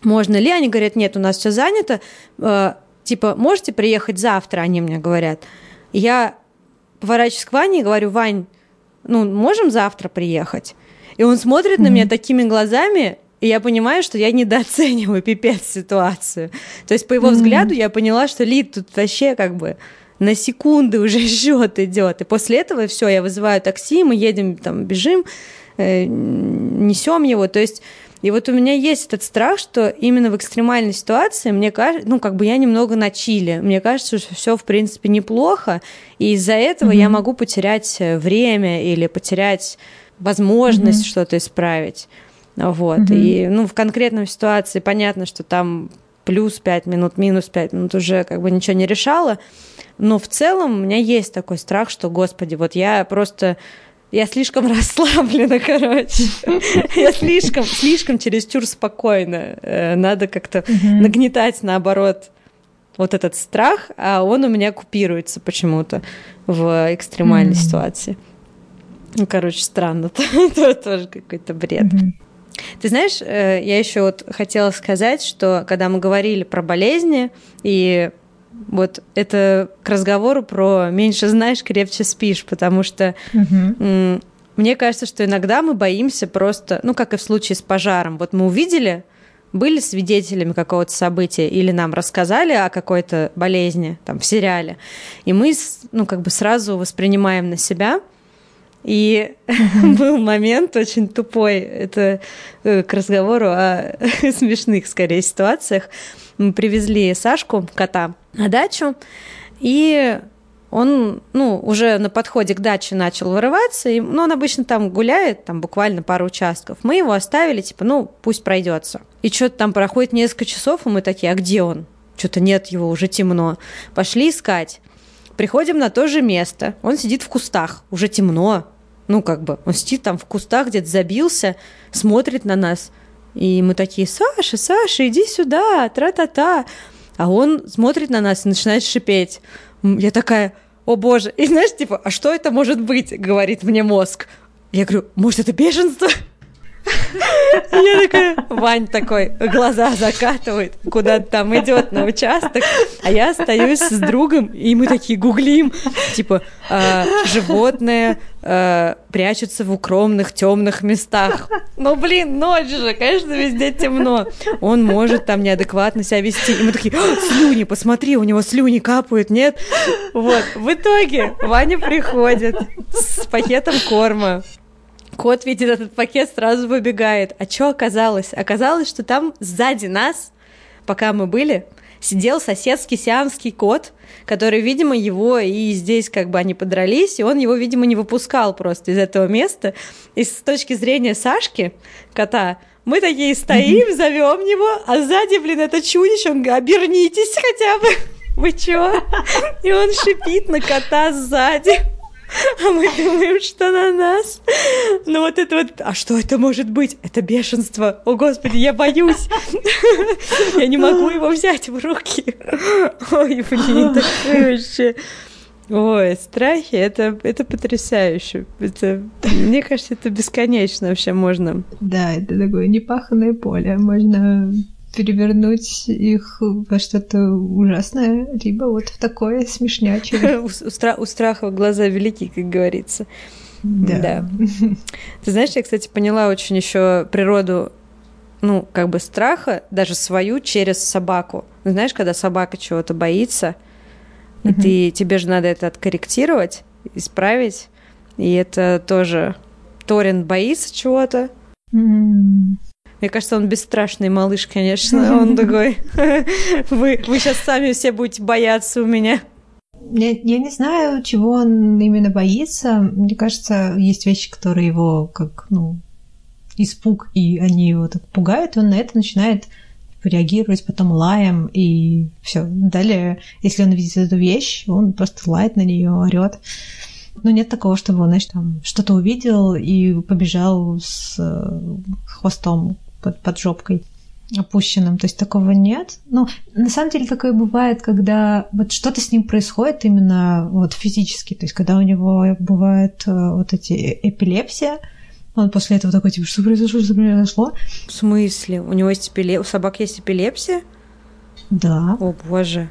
S2: можно ли? Они говорят, нет, у нас все занято, э, типа, можете приехать завтра, они мне говорят. я поворачиваюсь к Ване и говорю, Вань, ну, можем завтра приехать? И он смотрит mm-hmm. на меня такими глазами, и я понимаю, что я недооцениваю пипец ситуацию. То есть по его mm-hmm. взгляду я поняла, что Лид тут вообще как бы на секунды <laughs> уже счет идет. И после этого все, я вызываю такси, мы едем, там, бежим, э, несем его. То есть и вот у меня есть этот страх, что именно в экстремальной ситуации, мне кажется, ну, как бы я немного на чили. Мне кажется, что все, в принципе, неплохо, и из-за этого mm-hmm. я могу потерять э, время или потерять возможность mm-hmm. что-то исправить. Вот. Угу. И ну, в конкретной ситуации понятно, что там плюс 5 минут, минус 5 минут уже как бы ничего не решало. Но в целом у меня есть такой страх, что, господи, вот я просто я слишком <laughs> расслаблена, короче. <laughs> Я слишком, слишком чересчур спокойно. Э, надо как-то нагнетать, наоборот, вот этот страх, а он у меня купируется почему-то в экстремальной ситуации. Ну, короче, странно. <laughs> Это тоже какой-то бред. Ты знаешь, э, я еще вот хотела сказать, что когда мы говорили про болезни, и вот это к разговору про меньше знаешь, крепче спишь, потому что угу. мне кажется, что иногда мы боимся просто, ну, как и в случае с пожаром. Вот мы увидели, были свидетелями какого-то события или нам рассказали о какой-то болезни там в сериале, и мы, ну, как бы сразу воспринимаем на себя – и <laughs> был момент очень тупой, это э, к разговору о <laughs> смешных, скорее, ситуациях. Мы привезли Сашку, кота, на дачу, и он, ну, уже на подходе к даче начал вырываться, и, ну, он обычно там гуляет, там буквально пару участков. Мы его оставили, типа, ну, пусть пройдется. И что-то там проходит несколько часов, и мы такие, а где он? Что-то нет его, уже темно. Пошли искать. Приходим на то же место. Он сидит в кустах, уже темно. Ну, как бы, он сидит там в кустах, где-то забился, смотрит на нас. И мы такие, Саша, Саша, иди сюда, тра-та-та. А он смотрит на нас и начинает шипеть. Я такая, о боже. И знаешь, типа, а что это может быть, говорит мне мозг. Я говорю, может, это бешенство? Я такая, Вань такой, глаза закатывает, куда-то там идет на участок, а я остаюсь с другом, и мы такие гуглим, типа, э, животное э, прячется в укромных темных местах. Ну, блин, ночь же, конечно, везде темно. Он может там неадекватно себя вести. И мы такие, слюни, посмотри, у него слюни капают, нет? Вот, в итоге Ваня приходит с пакетом корма. Кот видит этот пакет, сразу выбегает. А что оказалось? Оказалось, что там сзади нас, пока мы были, сидел соседский сиамский кот, который, видимо, его и здесь как бы они подрались, и он его, видимо, не выпускал просто из этого места. И с точки зрения Сашки, кота, мы такие стоим, зовем его, а сзади, блин, это чудище, он говорит, обернитесь хотя бы. <laughs> Вы чё? И он шипит на кота сзади. А мы думаем, что на нас. Ну вот это вот, а что это может быть? Это бешенство. О, Господи, я боюсь. Я не могу его взять в руки. Ой, блин, такое вообще... Ой, страхи это, это потрясающе. Это, мне кажется, это бесконечно вообще можно.
S1: Да, это такое непаханное поле. Можно перевернуть их во что-то ужасное, либо вот в такое смешнячее. <laughs>
S2: У, стра- у страха глаза велики, как говорится. Да. да. Ты знаешь, я, кстати, поняла очень еще природу, ну, как бы страха, даже свою через собаку. Знаешь, когда собака чего-то боится, и ты, тебе же надо это откорректировать, исправить, и это тоже Торин боится чего-то, мне кажется, он бесстрашный малыш, конечно. <laughs> Он такой, <laughs> вы, вы сейчас сами все будете бояться у меня.
S1: Я, я не знаю, чего он именно боится. Мне кажется, есть вещи, которые его как, ну, испуг, и они его так пугают, и он на это начинает реагировать потом лаем, и все. Далее, если он видит эту вещь, он просто лает на нее, орет. Но нет такого, чтобы он, знаешь, там что-то увидел и побежал с э, хвостом под, под жопкой опущенным, то есть такого нет. Ну, на самом деле такое бывает, когда вот что-то с ним происходит именно вот физически, то есть когда у него бывает э, вот эти эпилепсия, он после этого такой, типа, что произошло, что произошло?
S2: В смысле? У него есть эпилепсия? У собак есть эпилепсия?
S1: Да.
S2: О, боже.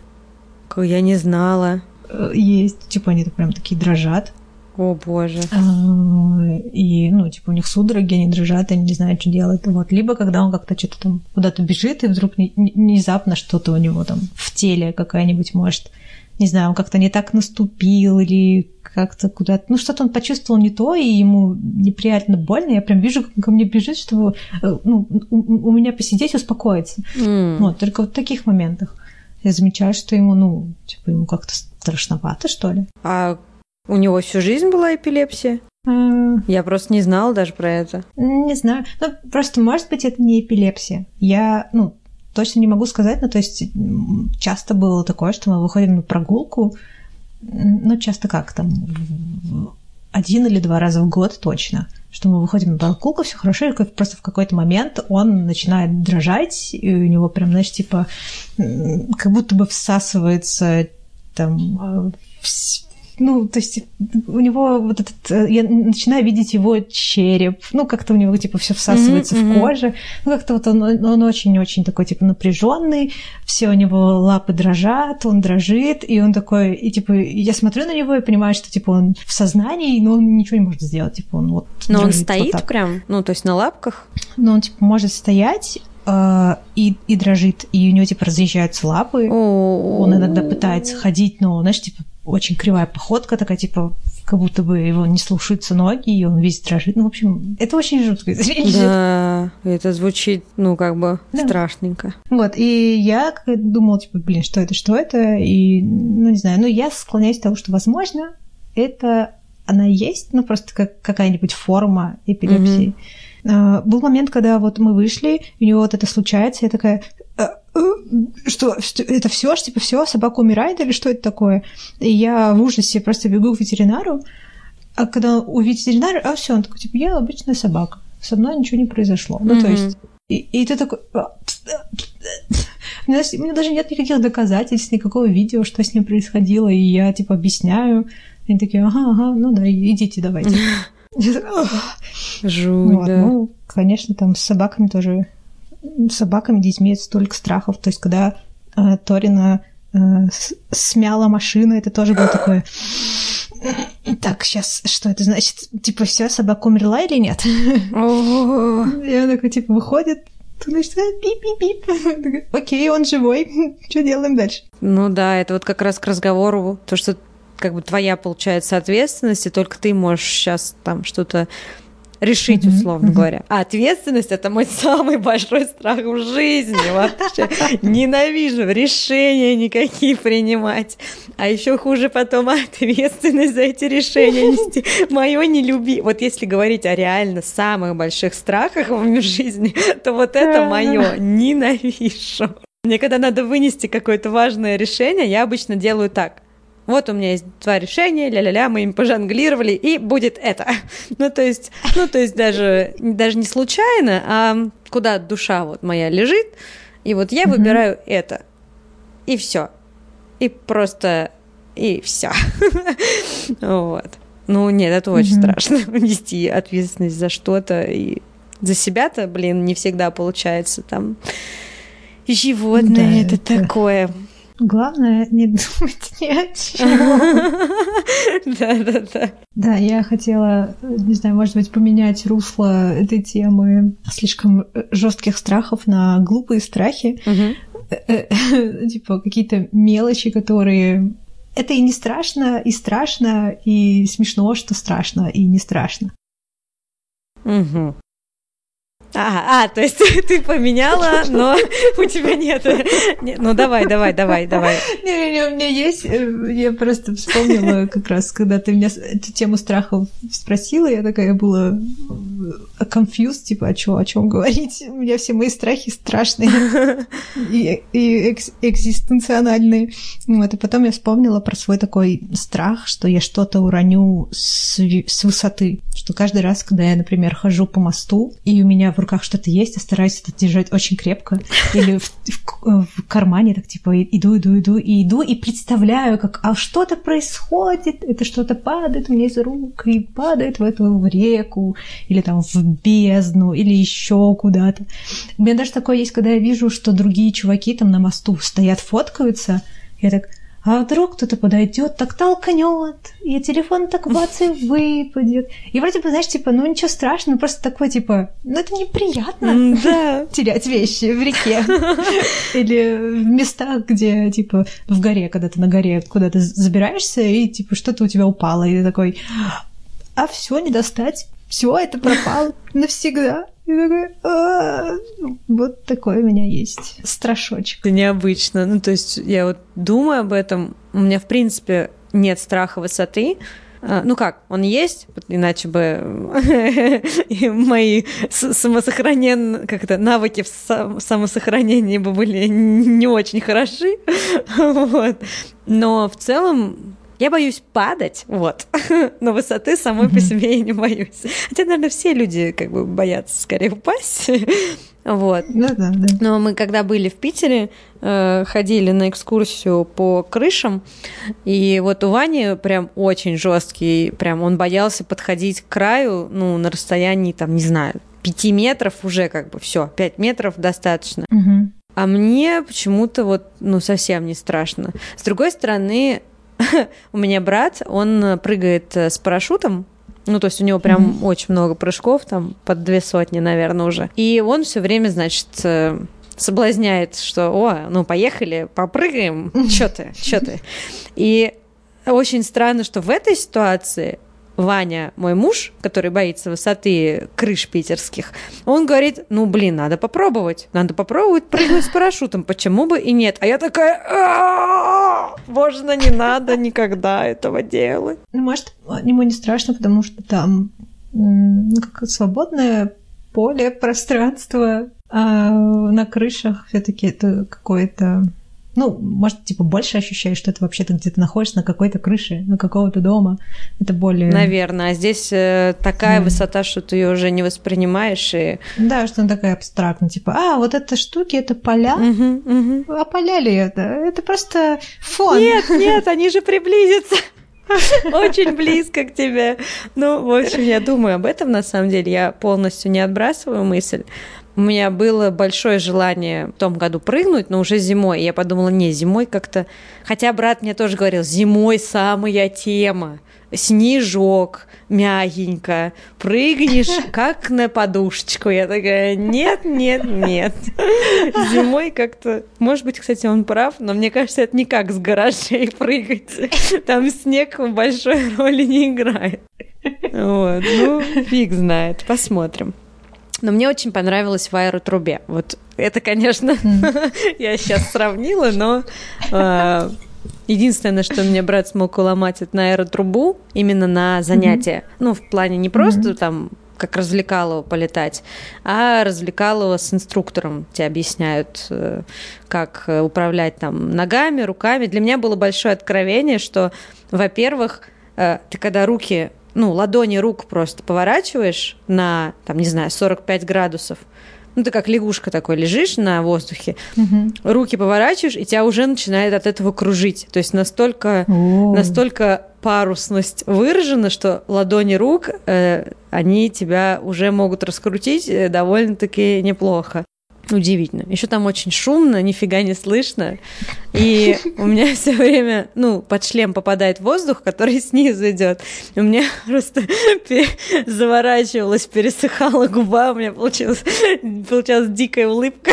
S2: Я не знала.
S1: Э, есть. Типа они прям такие дрожат.
S2: О боже.
S1: А, и, ну, типа, у них судороги, они дрожат, они не знают, что делать. Вот. Либо когда он как-то что-то там куда-то бежит, и вдруг внезапно что-то у него там в теле какая-нибудь может, не знаю, он как-то не так наступил или как-то куда-то, ну, что-то он почувствовал не то, и ему неприятно больно. Я прям вижу, как он ко мне бежит, чтобы э, ну, у, у меня посидеть успокоиться. Mm. Вот, только вот в таких моментах я замечаю, что ему, ну, типа, ему как-то страшновато, что ли.
S2: А у него всю жизнь была эпилепсия? Я просто не знала даже про это.
S1: Не знаю. Ну, просто, может быть, это не эпилепсия. Я, ну, точно не могу сказать, но то есть часто было такое, что мы выходим на прогулку, ну, часто как там, один или два раза в год точно, что мы выходим на прогулку, все хорошо, и просто в какой-то момент он начинает дрожать, и у него прям, знаешь, типа, как будто бы всасывается там а, ну, то есть у него вот этот, э, я начинаю видеть его череп, ну, как-то у него, типа, все всасывается mm-hmm. в коже, ну, как-то вот он, он очень-очень такой, типа, напряженный, все у него лапы дрожат, он дрожит, и он такой, и, типа, я смотрю на него и понимаю, что, типа, он в сознании, но он ничего не может сделать, типа, он вот
S2: Но он стоит вот прям, ну, то есть на лапках?
S1: Ну, он, типа, может стоять, Uh, и, и дрожит, и у него, типа, разъезжаются лапы. Он иногда пытается ходить, но, знаешь, типа, очень кривая походка такая, типа, как будто бы его не слушаются ноги, и он весь дрожит. Ну, в общем, это очень жуткое зрелище.
S2: Да, это звучит, ну, как бы
S1: Да.
S2: страшненько.
S1: Вот, и я думала, типа, блин, что это, что это, и, ну, не знаю, ну, я склоняюсь к тому, что, возможно, это она есть, ну, просто как какая-нибудь форма эпилепсии. А, был момент, когда вот мы вышли, у него вот это случается, я такая, «А, что, что, это все, типа, все, собака умирает или что это такое? И я в ужасе просто бегу к ветеринару, а когда у ветеринара, а все, он такой, типа, я обычная собака, со мной ничего не произошло. Ну, то есть, и, и ты такой... «А, у меня, у меня даже нет никаких доказательств, никакого видео, что с ним происходило, и я, типа, объясняю. Они такие, ага, ага, ну да, идите давайте. <laughs>
S2: Жуть,
S1: Вот,
S2: да.
S1: Ну, конечно, там с собаками тоже, с собаками, детьми это столько страхов. То есть, когда э, Торина э, смяла машину, это тоже было такое... Так, сейчас, что это значит? Типа, все, собака умерла или нет? И он такой, типа, выходит, ты значит, пип-пип-пип. Окей, он живой, что делаем дальше?
S2: Ну да, это вот как раз к разговору, то, что как бы твоя, получается, ответственность, и только ты можешь сейчас там что-то решить,
S1: Мгм,
S2: условно
S1: мгм.
S2: говоря. А ответственность это мой <laughs> самый большой страх в жизни. Вообще ненавижу решения никакие принимать. А еще хуже потом ответственность за эти решения <laughs> нести. Мое не люби. Вот если говорить о реально самых больших страхах в жизни, то вот это мое ненавижу. Мне когда надо вынести какое-то важное решение, я обычно делаю так. Вот у меня есть два решения, ля-ля-ля, мы им пожонглировали, и будет это. <laughs> Ну, то есть, ну, то есть даже, даже не случайно, а куда душа вот моя лежит, и вот я
S1: Мгм.
S2: выбираю это. И все. И просто, и все. <laughs> Вот. Ну, нет, это очень страшно, <laughs> нести ответственность за что-то, и за себя-то, блин, не всегда получается там. Животное
S1: Да,
S2: это
S1: это-
S2: такое.
S1: Главное не думать ни о чем. <laughs>
S2: Да-да-да.
S1: Да, я хотела, э, не знаю, может быть, поменять русло этой темы слишком жестких страхов на глупые страхи. Э, э, <laughs> Типа какие-то мелочи, которые... Это и не страшно, и страшно, и смешно, что страшно, и не страшно.
S2: Мгм. А, а, то есть <laughs> ты, поменяла, но у тебя нет. Ну давай, давай, давай, давай.
S1: Не-не-не, у меня есть... э, Я просто вспомнила как раз, когда ты меня эту тему страхов спросила, я такая была э, confused, типа, о чё, о чем говорить? У меня все мои страхи страшные и, экзистенциональные. Вот, и потом я вспомнила про свой такой страх, что я что-то уроню с, с высоты. Что каждый раз, когда я, например, хожу по мосту, и у меня в руках что-то есть, я стараюсь это держать очень крепко. Или в, в- в кармане так типа иду, иду, иду, и иду, и представляю, как а что-то происходит, это что-то падает у меня из рук, и падает в эту в реку, или там в бездну, или еще куда-то. У меня даже такое есть, когда я вижу, что другие чуваки там на мосту стоят, фоткаются, я так, а вдруг кто-то подойдет, так толкнет, и телефон так бац <laughs> и выпадет. И вроде бы, знаешь, типа, ну ничего страшного, просто такое, типа, ну это неприятно <laughs>
S2: Да.
S1: терять вещи в реке. <laughs> Или в местах, где, типа, в горе, когда ты на горе куда-то забираешься, и, типа, что-то у тебя упало, и ты такой, а все не достать, все это пропало навсегда. И такой, «А-а-а». вот такой у меня есть страшочек.
S2: Необычно. Ну, то есть я вот думаю об этом. У меня, в принципе, нет страха высоты. А, Ну как, он есть, иначе бы <laughs> мои самосохранен... как это, навыки в сам- самосохранении бы были не очень хороши. <laughs> Вот. Но в целом я боюсь падать, вот. <laughs> Но высоты самой по себе я не боюсь. Хотя, наверное, все люди как бы боятся скорее упасть. <laughs> Вот.
S1: Да-да, да.
S2: Но мы когда были в Питере, э, ходили на экскурсию по крышам, и вот у Вани прям очень жесткий, прям он боялся подходить к краю, ну, на расстоянии, там, не знаю, пяти метров уже как бы все, пять метров достаточно.
S1: Мгм.
S2: А мне почему-то вот, ну, совсем не страшно. С другой стороны, <laughs> у меня брат, он прыгает э, с парашютом, ну, то есть у него прям очень много прыжков, там под две сотни, наверное, уже. И он все время, значит, э, соблазняет, что, о, ну, поехали, попрыгаем, <laughs> чё ты, чё ты. И очень странно, что в этой ситуации Ваня, мой муж, который боится высоты крыш питерских, он говорит, ну, блин, надо попробовать. Надо попробовать прыгнуть с парашютом. Почему бы и нет? А я такая, можно, не надо никогда этого делать.
S1: Ну, может, ему не страшно, потому что там ну, свободное поле, пространство, а на крышах все-таки это какое-то ну, может, типа, больше ощущаешь, что это вообще-то где-то находишься на какой-то крыше, на какого-то дома. Это более...
S2: Наверное. А здесь э, такая да. высота, что ты ее уже не воспринимаешь. И...
S1: Да, что она такая абстрактная. Типа, а, вот это штуки, это поля. Угу, угу. А поля ли это? Это просто фон.
S2: Нет, <laughs> нет, они же приблизятся. <laughs> Очень близко к тебе. Ну, в общем, я думаю об этом, на самом деле. Я полностью не отбрасываю мысль. У меня было большое желание в том году прыгнуть, но уже зимой. И я подумала, не, зимой как-то... Хотя брат мне тоже говорил, зимой самая тема. Снежок, мягенько, прыгнешь, <laughs> как на подушечку. Я такая, нет, нет, нет. Зимой как-то... Может быть, кстати, он прав, но мне кажется, это не как с гаражей прыгать. Там снег большой <laughs> роли не играет. Вот, ну, фиг знает, посмотрим. Но мне очень понравилось в аэротрубе. Вот это, конечно, mm. <laughs> я сейчас сравнила, но э, единственное, что мне брат смог уломать, это на аэротрубу, именно на занятия. Mm-hmm. Ну, в плане не просто mm-hmm. там как развлекалово полетать, а развлекалово с инструктором. Тебе объясняют, э, как управлять там ногами, руками. Для меня было большое откровение, что, во-первых, э, ты когда руки ну, ладони рук просто поворачиваешь на, там, не знаю, 45 градусов, ну, ты как лягушка такой лежишь на воздухе, угу. руки поворачиваешь, и тебя уже начинает от этого кружить. То есть настолько, настолько парусность выражена, что ладони рук, э, они тебя уже могут раскрутить э, довольно-таки неплохо. Удивительно. Еще там очень шумно, нифига не слышно. И у меня все время, ну, под шлем попадает воздух, который <laughs> снизу идет. У меня просто заворачивалась, пересыхала губа, у меня получилась, <laughs> получалась дикая улыбка.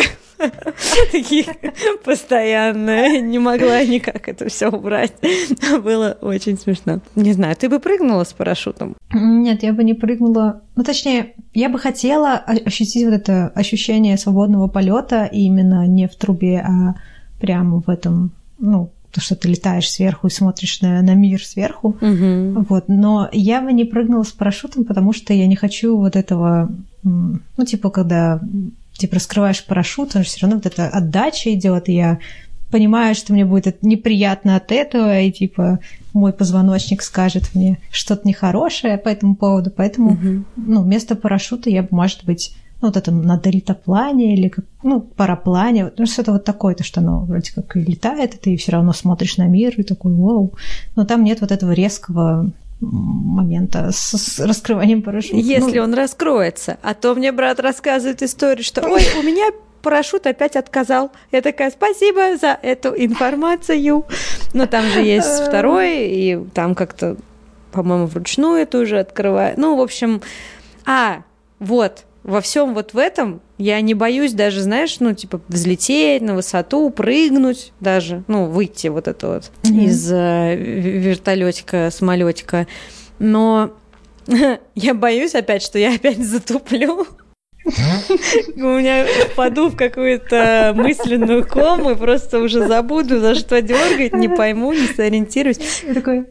S2: Такие постоянно. Не могла никак это все убрать. Было очень смешно. Не знаю, ты бы прыгнула с парашютом?
S1: Нет, я бы не прыгнула. Ну, точнее, я бы хотела ощутить вот это ощущение свободного полета именно не в трубе, а прямо в этом, ну, то, что ты летаешь сверху и смотришь на, на мир сверху. Угу. Вот. Но я бы не прыгнула с парашютом, потому что я не хочу вот этого, ну, типа, когда типа раскрываешь парашют, он же все равно вот эта отдача идет, и я понимаю, что мне будет неприятно от этого, и типа мой позвоночник скажет мне что-то нехорошее по этому поводу, поэтому угу. ну, вместо парашюта я бы, может быть, ну, вот это на дельтаплане или как, ну, параплане, ну, что-то вот такое, то, что оно вроде как и летает, и ты все равно смотришь на мир и такой, вау. Но там нет вот этого резкого момента с, с раскрыванием парашюта.
S2: Если ну... он раскроется. А то мне брат рассказывает историю, что ой, у меня парашют опять отказал. Я такая, спасибо за эту информацию. Но там же есть <laughs> второй, и там как-то, по-моему, вручную это уже открывает. Ну, в общем, а, вот, во всем вот в этом я не боюсь даже, знаешь, ну, типа, взлететь на высоту, прыгнуть даже, ну, выйти вот это вот mm-hmm. из э, вертолетика, самолетика. Но <laughs> я боюсь опять, что я опять затуплю. У меня впаду в какую-то мысленную кому и просто уже забуду, за что дергать, не пойму, не сориентируюсь.
S1: такой,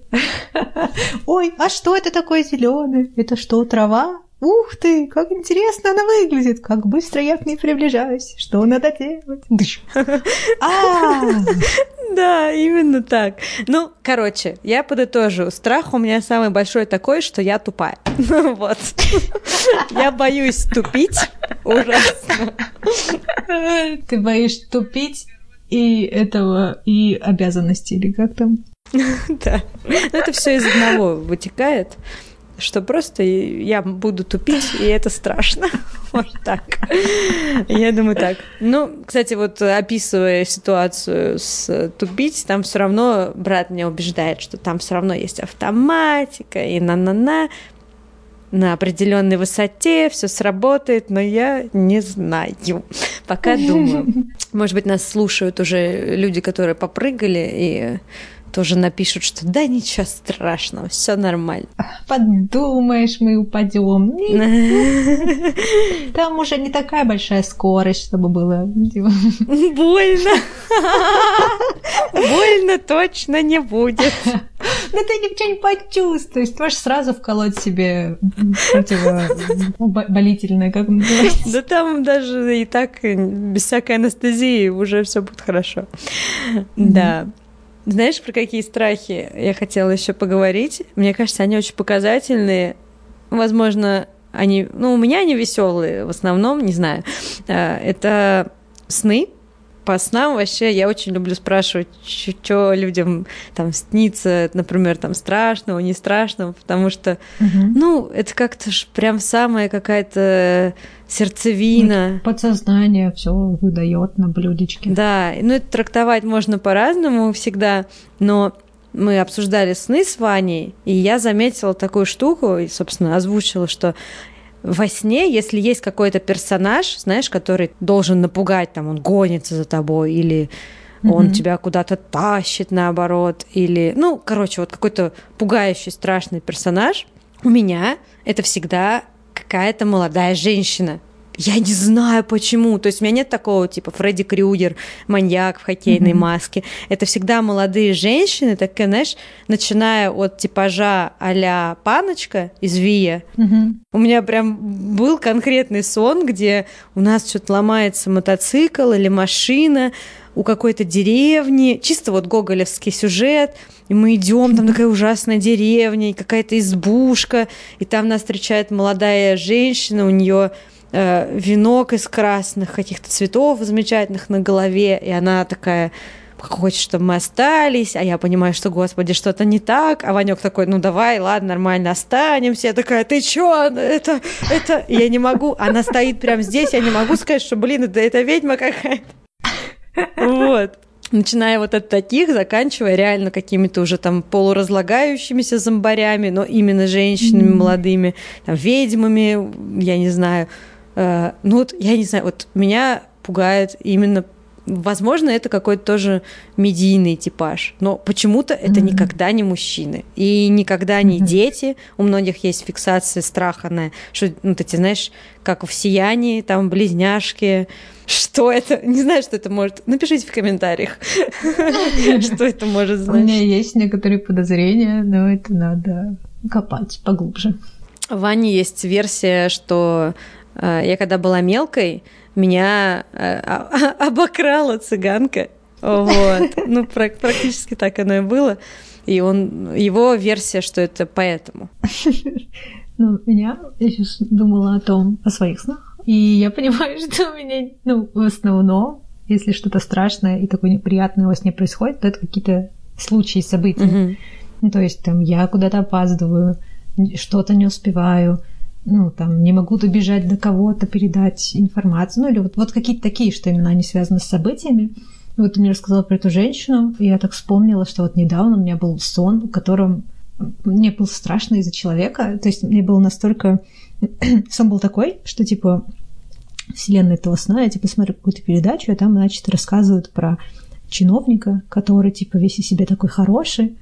S1: ой, а что это такое зеленое? Это что, трава? Ух ты, как интересно она выглядит, как быстро я к ней приближаюсь, что надо делать? <laughs>
S2: А, да, именно так. Ну, короче, я подытожу. Страх у меня самый большой такой, что я тупая. <laughs> Вот. Я боюсь тупить. Ужасно.
S1: Ты боишься тупить и этого, и обязанностей, или как там? <laughs>
S2: Да. Это все из одного вытекает что просто я буду тупить, и это страшно. <laughs> Вот так. Я думаю так. Ну, кстати, вот описывая ситуацию с тупить, там все равно брат меня убеждает, что там все равно есть автоматика и на-на-на на определенной высоте, все сработает, но я не знаю. Пока думаю. <laughs> Может быть, нас слушают уже люди, которые попрыгали и тоже напишут, что да ничего страшного, все нормально.
S1: Подумаешь, мы упадем. <laughs> Там уже не такая большая скорость, чтобы было.
S2: Больно. Больно точно не будет. <laughs>
S1: Да ты ничего не почувствуешь. Ты можешь сразу вколоть себе противоболительное, как называется.
S2: Да там даже и так без всякой анестезии уже все будет хорошо. Да. Знаешь, про какие страхи я хотела еще поговорить? Мне кажется, они очень показательные. Возможно, они, ну, у меня они веселые в основном, не знаю. Э, это сны, по снам вообще я очень люблю спрашивать, что людям там снится, например, там страшного, не страшного, потому что, угу. ну, это как-то ж прям самая какая-то сердцевина.
S1: Ну, подсознание все выдает на блюдечке.
S2: Да, ну это трактовать можно по-разному всегда, но мы обсуждали сны с Ваней, и я заметила такую штуку, и, собственно, озвучила, что во сне, если есть какой-то персонаж, знаешь, который должен напугать, там, он гонится за тобой, или он mm-hmm. тебя куда-то тащит, наоборот, или, ну, короче, вот какой-то пугающий, страшный персонаж, у меня это всегда какая-то молодая женщина. Я не знаю почему. То есть у меня нет такого типа Фредди Крюгер, маньяк в хоккейной mm-hmm. маске. Это всегда молодые женщины, так, знаешь, начиная от типажа а-ля паночка из Вия. Mm-hmm. У меня прям был конкретный сон, где у нас что-то ломается мотоцикл или машина, у какой-то деревни, чисто вот гоголевский сюжет, и мы идем, там такая ужасная деревня, и какая-то избушка, и там нас встречает молодая женщина, у нее э, венок из красных каких-то цветов замечательных на голове, и она такая хочет, чтобы мы остались, а я понимаю, что, господи, что-то не так, а Ванек такой, ну давай, ладно, нормально, останемся. Я такая, ты чё, это, это, я не могу, она стоит прямо здесь, я не могу сказать, что, блин, это, это ведьма какая-то. Вот. Начиная вот от таких, заканчивая реально какими-то уже там полуразлагающимися зомбарями, но именно женщинами mm-hmm. молодыми, там, ведьмами, я не знаю. Э, ну вот, я не знаю, вот меня пугает именно Возможно, это какой-то тоже медийный типаж, но почему-то это mm-hmm. никогда не мужчины и никогда не mm-hmm. дети. У многих есть фиксация страха на, что, ну, ты знаешь, как в «Сиянии», там близняшки. Что это? Не знаю, что это может. Напишите в комментариях, <laughs> что это может значить.
S1: У меня есть некоторые подозрения, но это надо копать поглубже.
S2: Ване есть версия, что я когда была мелкой, меня э, <laughs> обокрала цыганка. Вот. Ну, практически так оно и было. И он, его версия, что это поэтому. <laughs>
S1: Ну, меня, я сейчас думала о том, о своих снах, и я понимаю, <laughs> что у меня, ну, в основном, если что-то страшное и такое неприятное во сне происходит, то это какие-то случаи, события. Ну, то есть там я куда-то опаздываю, что-то не успеваю, ну, там, не могу добежать до кого-то, передать информацию, ну, или вот, вот какие-то такие, что именно они связаны с событиями. Вот ты мне рассказала про эту женщину, и я так вспомнила, что вот недавно у меня был сон, в котором мне было страшно из-за человека, то есть мне было настолько... <clears throat> Сон был такой, что, типа, вселенная этого сна, я, типа, смотрю какую-то передачу, и там, значит, рассказывают про чиновника, который, типа, весь из себя такой хороший,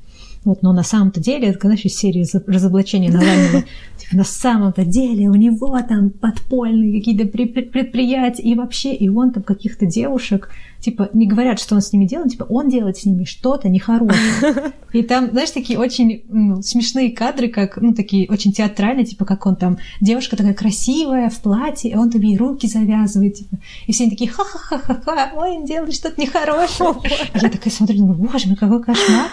S1: вот, но на самом-то деле, это, знаешь, из серии разоблачения Навального, <laughs> типа, на самом-то деле у него там подпольные какие-то предприятия, и вообще, и он там каких-то девушек, типа, не говорят, что он с ними делает, типа, он делает с ними что-то нехорошее. <laughs> И там, знаешь, такие очень ну, смешные кадры, как, ну, такие очень театральные, типа, как он там, девушка такая красивая в платье, и он там ей руки завязывает, типа, и все они такие, ха-ха-ха-ха-ха, ой, он делает что-то нехорошее. <laughs> Я такая смотрю, думаю, боже мой, какой кошмар.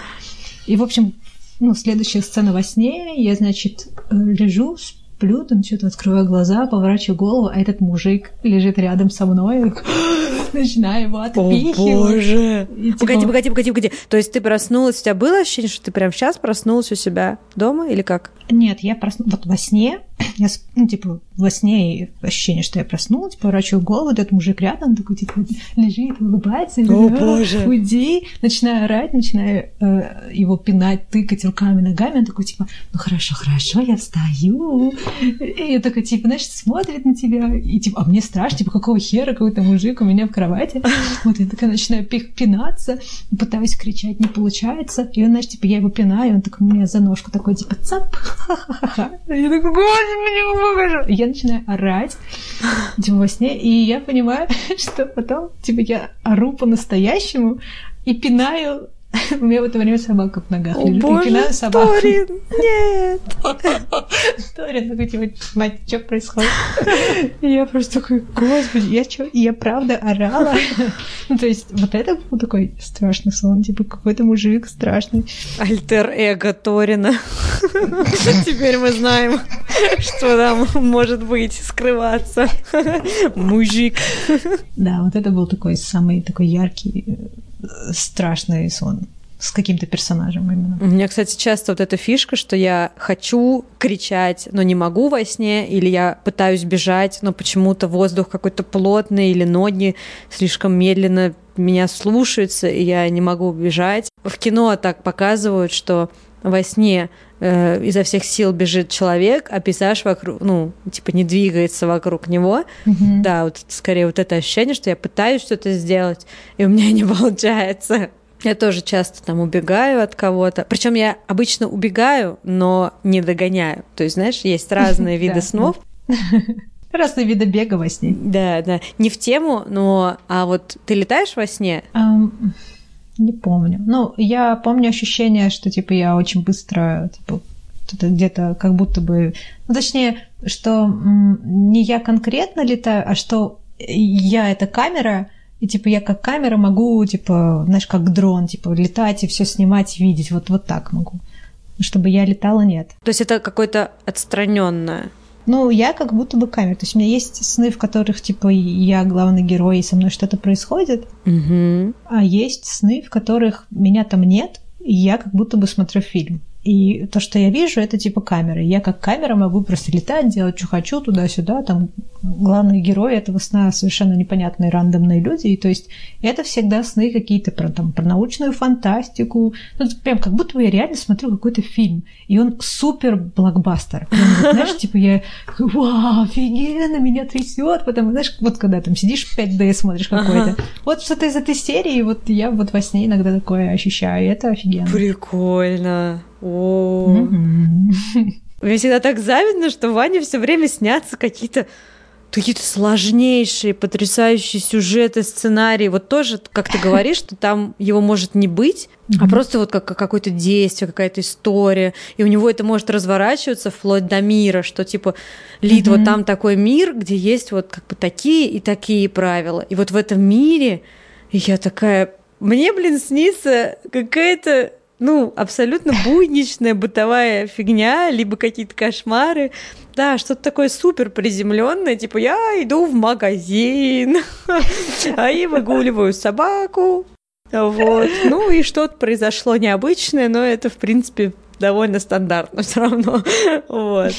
S1: И, в общем, ну, следующая сцена во сне, я, значит, лежу, сплю, там что-то открываю глаза, поворачиваю голову, а этот мужик лежит рядом со мной, <laughs> начинаю его отпихивать.
S2: О, боже! И, типа... Погоди, погоди, погоди, погоди. То есть ты проснулась, у тебя было ощущение, что ты прям сейчас проснулась у себя дома или как?
S1: Нет, я проснулась вот во сне, я, ну, типа, во сне ощущение, что я проснулась, поворачиваю голову, этот мужик рядом такой, типа, лежит, улыбается.
S2: О, боже!
S1: Уйди! Начинаю орать, начинаю э, его пинать, тыкать руками, ногами. Он такой, типа, ну, хорошо, хорошо, я встаю. И я такая, типа, знаешь, смотрит на тебя. И, типа, а мне страшно, типа, какого хера какой-то мужик у меня в кровати. Вот я такая начинаю пинаться, пытаюсь кричать, не получается. И он, знаешь, типа, я его пинаю, он такой меня за ножку такой, типа, цап, ха-ха-ха. Я такой, господи, Я начинаю орать, <laughs> типа, во сне, и я понимаю, <laughs> что потом, типа, я ору по-настоящему и пинаю <laughs> у меня в это время собака в ногах
S2: лежит. О, боже, и собаку. Торин, <laughs> нет!
S1: Торин такой, типа, мать, что происходит? И я просто такой, господи, я что, я правда орала? <laughs> Ну, то есть, вот это был такой страшный сон, типа, какой-то мужик страшный.
S2: Альтер-эго Торина. Теперь мы знаем, что там может быть, скрываться. Мужик.
S1: Да, вот это был такой самый такой яркий страшный сон с каким-то персонажем именно.
S2: У меня, кстати, часто вот эта фишка, что я хочу кричать, но не могу во сне, или я пытаюсь бежать, но почему-то воздух какой-то плотный, или ноги слишком медленно меня слушаются, и я не могу бежать. В кино так показывают, что во сне э, изо всех сил бежит человек, а пейзаж вокруг, ну, типа не двигается вокруг него. Mm-hmm. Да, вот скорее вот это ощущение, что я пытаюсь что-то сделать, и у меня <laughs> не получается. Я тоже часто там убегаю от кого-то. Причем я обычно убегаю, но не догоняю. То есть, знаешь, есть <laughs> разные виды снов. <laughs>
S1: Разные виды бега во сне.
S2: Да, да. Не в тему, но... А вот ты летаешь во сне?
S1: Не помню. Ну, я помню ощущение, что, типа, я очень быстро, типа, где-то как будто бы... Ну, точнее, что не я конкретно летаю, а что я — это камера, и, типа, я как камера могу, типа, знаешь, как дрон, типа, летать и все снимать, видеть. Вот, вот так могу. Чтобы я летала, нет.
S2: То есть это какое-то отстраненное
S1: ну, я как будто бы камера. То есть у меня есть сны, в которых, типа, я главный герой, и со мной что-то происходит.
S2: Угу.
S1: А есть сны, в которых меня там нет, и я как будто бы смотрю фильм. И то, что я вижу, это типа камеры. Я как камера могу просто летать, делать, что хочу, туда-сюда. Там главные герои этого сна совершенно непонятные рандомные люди. И то есть это всегда сны какие-то про, там, про научную фантастику. Ну, прям как будто бы я реально смотрю какой-то фильм. И он супер блокбастер. Прям, вот, <laughs> знаешь, типа я вау, офигенно, меня трясет. Потом, знаешь, вот когда там сидишь 5D смотришь какой-то. Ага. Вот что-то из этой серии, вот я вот во сне иногда такое ощущаю. И это офигенно.
S2: Прикольно. О, мне всегда так завидно, что Ване все время снятся какие-то какие-то сложнейшие, потрясающие сюжеты, сценарии. Вот тоже, как ты говоришь, что там его может не быть, а просто вот как какое-то действие, какая-то история. И у него это может разворачиваться вплоть до мира, что типа Лид, вот там такой мир, где есть вот как бы такие и такие правила. И вот в этом мире я такая... Мне, блин, снится какая-то ну, абсолютно буйничная бытовая фигня, либо какие-то кошмары. Да, что-то такое супер приземленное, типа я иду в магазин, <laughs> а и выгуливаю собаку. Вот. Ну и что-то произошло необычное, но это, в принципе, довольно стандартно все равно. <laughs> Вот.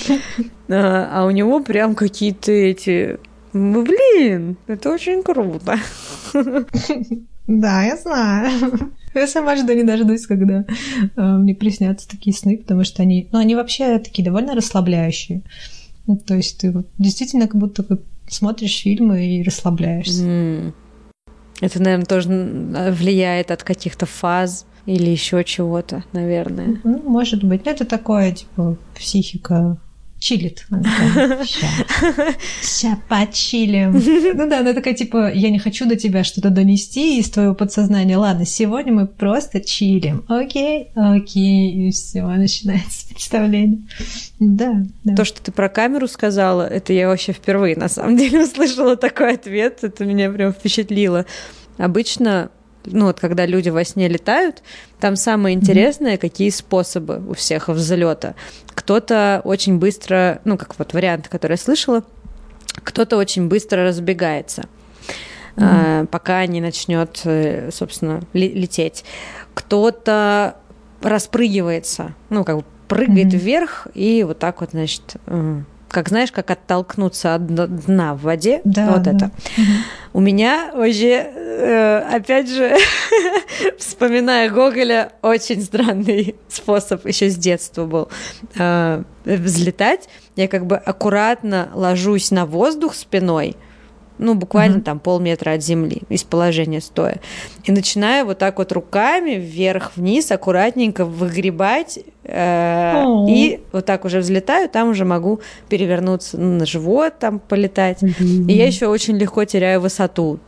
S2: А, а у него прям какие-то эти... Блин, это очень круто. <laughs>
S1: Да, я знаю. <laughs> Я сама жду не дождусь, когда э, мне приснятся такие сны, потому что они, ну, они вообще такие довольно расслабляющие. Ну, то есть ты вот действительно как будто смотришь фильмы и расслабляешься.
S2: Mm. Это, наверное, тоже влияет от каких-то фаз или еще чего-то, наверное.
S1: Ну, может быть. Это такое, типа, психика чилит. <laughs> Ща почилим. <laughs> Ну да, она такая, типа, я не хочу до тебя что-то донести из твоего подсознания. Ладно, сегодня мы просто чилим. Окей, окей, и все, начинается представление. Да, да.
S2: То, что ты про камеру сказала, это я вообще впервые, на самом деле, <laughs> услышала такой ответ. Это меня прям впечатлило. Обычно ну вот когда люди во сне летают, там самое интересное, mm-hmm. какие способы у всех взлета. Кто-то очень быстро, ну как вот вариант, который я слышала, кто-то очень быстро разбегается, mm-hmm. пока не начнет, э, собственно, лететь. Кто-то распрыгивается, ну как бы прыгает mm-hmm. вверх и вот так вот, значит, как знаешь, как оттолкнуться от дна в воде.
S1: Да,
S2: вот
S1: да.
S2: это. У меня вообще, э, опять же, <laughs> вспоминая Гоголя, очень странный <laughs> способ еще с детства был э, взлетать. Я как бы аккуратно ложусь на воздух спиной, ну, буквально
S1: Мгм.
S2: там полметра от земли из положения стоя. И начинаю вот так вот руками вверх-вниз аккуратненько выгребать. э,
S1: О.
S2: и вот так уже взлетаю, там уже могу перевернуться ну, на живот, там полетать. И я еще очень легко теряю высоту.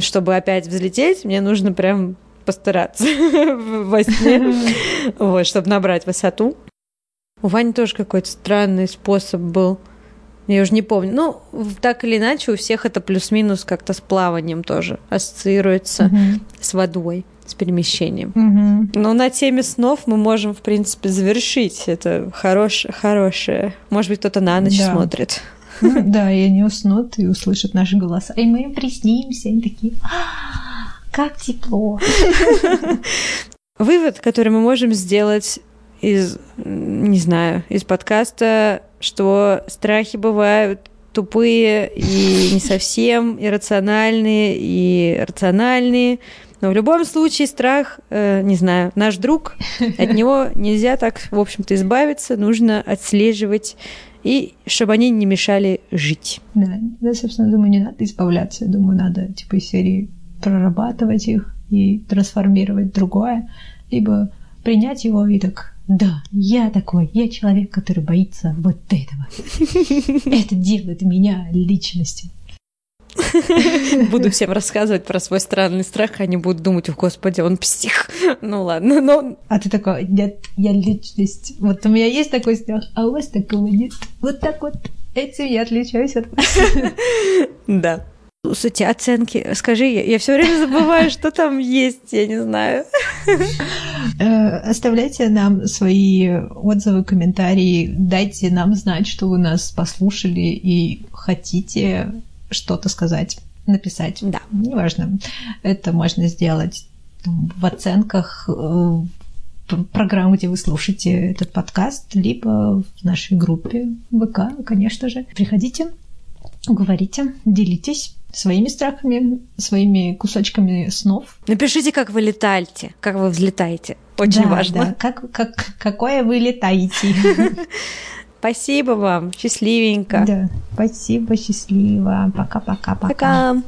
S2: Чтобы опять взлететь, мне нужно прям постараться <laughs> во сне, <laughs> вот, чтобы набрать высоту. У Вани тоже какой-то странный способ был. Я уже не помню. Ну, так или иначе, у всех это плюс-минус как-то с плаванием тоже ассоциируется
S1: Мгм.
S2: с водой, с перемещением.
S1: Мгм.
S2: Но на теме снов мы можем, в принципе, завершить. Это хорошее, хорошее. Может быть, кто-то на ночь
S1: Да.
S2: смотрит.
S1: Ну, Да, и они уснут и услышат наши голоса. И мы им приснимся. Они такие, «А, как тепло. <laughs>
S2: Вывод, который мы можем сделать из, не знаю, из подкаста, что страхи бывают тупые и не совсем иррациональные и рациональные. Но в любом случае страх, э, не знаю, наш друг, от него нельзя так, в общем-то, избавиться, нужно отслеживать, и чтобы они не мешали жить.
S1: Да, да, собственно, думаю, не надо избавляться. Я думаю, надо, типа, из серии прорабатывать их и трансформировать другое. Либо принять его и так, да, я такой, я человек, который боится вот этого. Это делает меня личностью.
S2: Буду всем рассказывать про свой странный страх, они будут думать, о, господи, он псих. Ну ладно, но
S1: А ты такой, нет, я личность. Вот у меня есть такой страх, а у вас такого нет. Вот так вот. Этим я отличаюсь от вас.
S2: Да. Слушайте, оценки. Скажи, я, я все время забываю, что там есть, я не знаю.
S1: Э, Оставляйте нам свои отзывы, комментарии, дайте нам знать, что вы нас послушали и хотите что-то сказать, написать.
S2: Да.
S1: Неважно. Это можно сделать в оценках э, п- программ, где вы слушаете этот подкаст, либо в нашей группе ВК, конечно же. Приходите, говорите, делитесь своими страхами, своими кусочками снов.
S2: Напишите, как вы летаете, как вы взлетаете. Очень
S1: Да,
S2: важно.
S1: да, как, как, какое вы летаете. <laughs>
S2: Спасибо вам. Счастливенько.
S1: Да, спасибо, счастливо. Пока-пока-пока.
S2: Пока.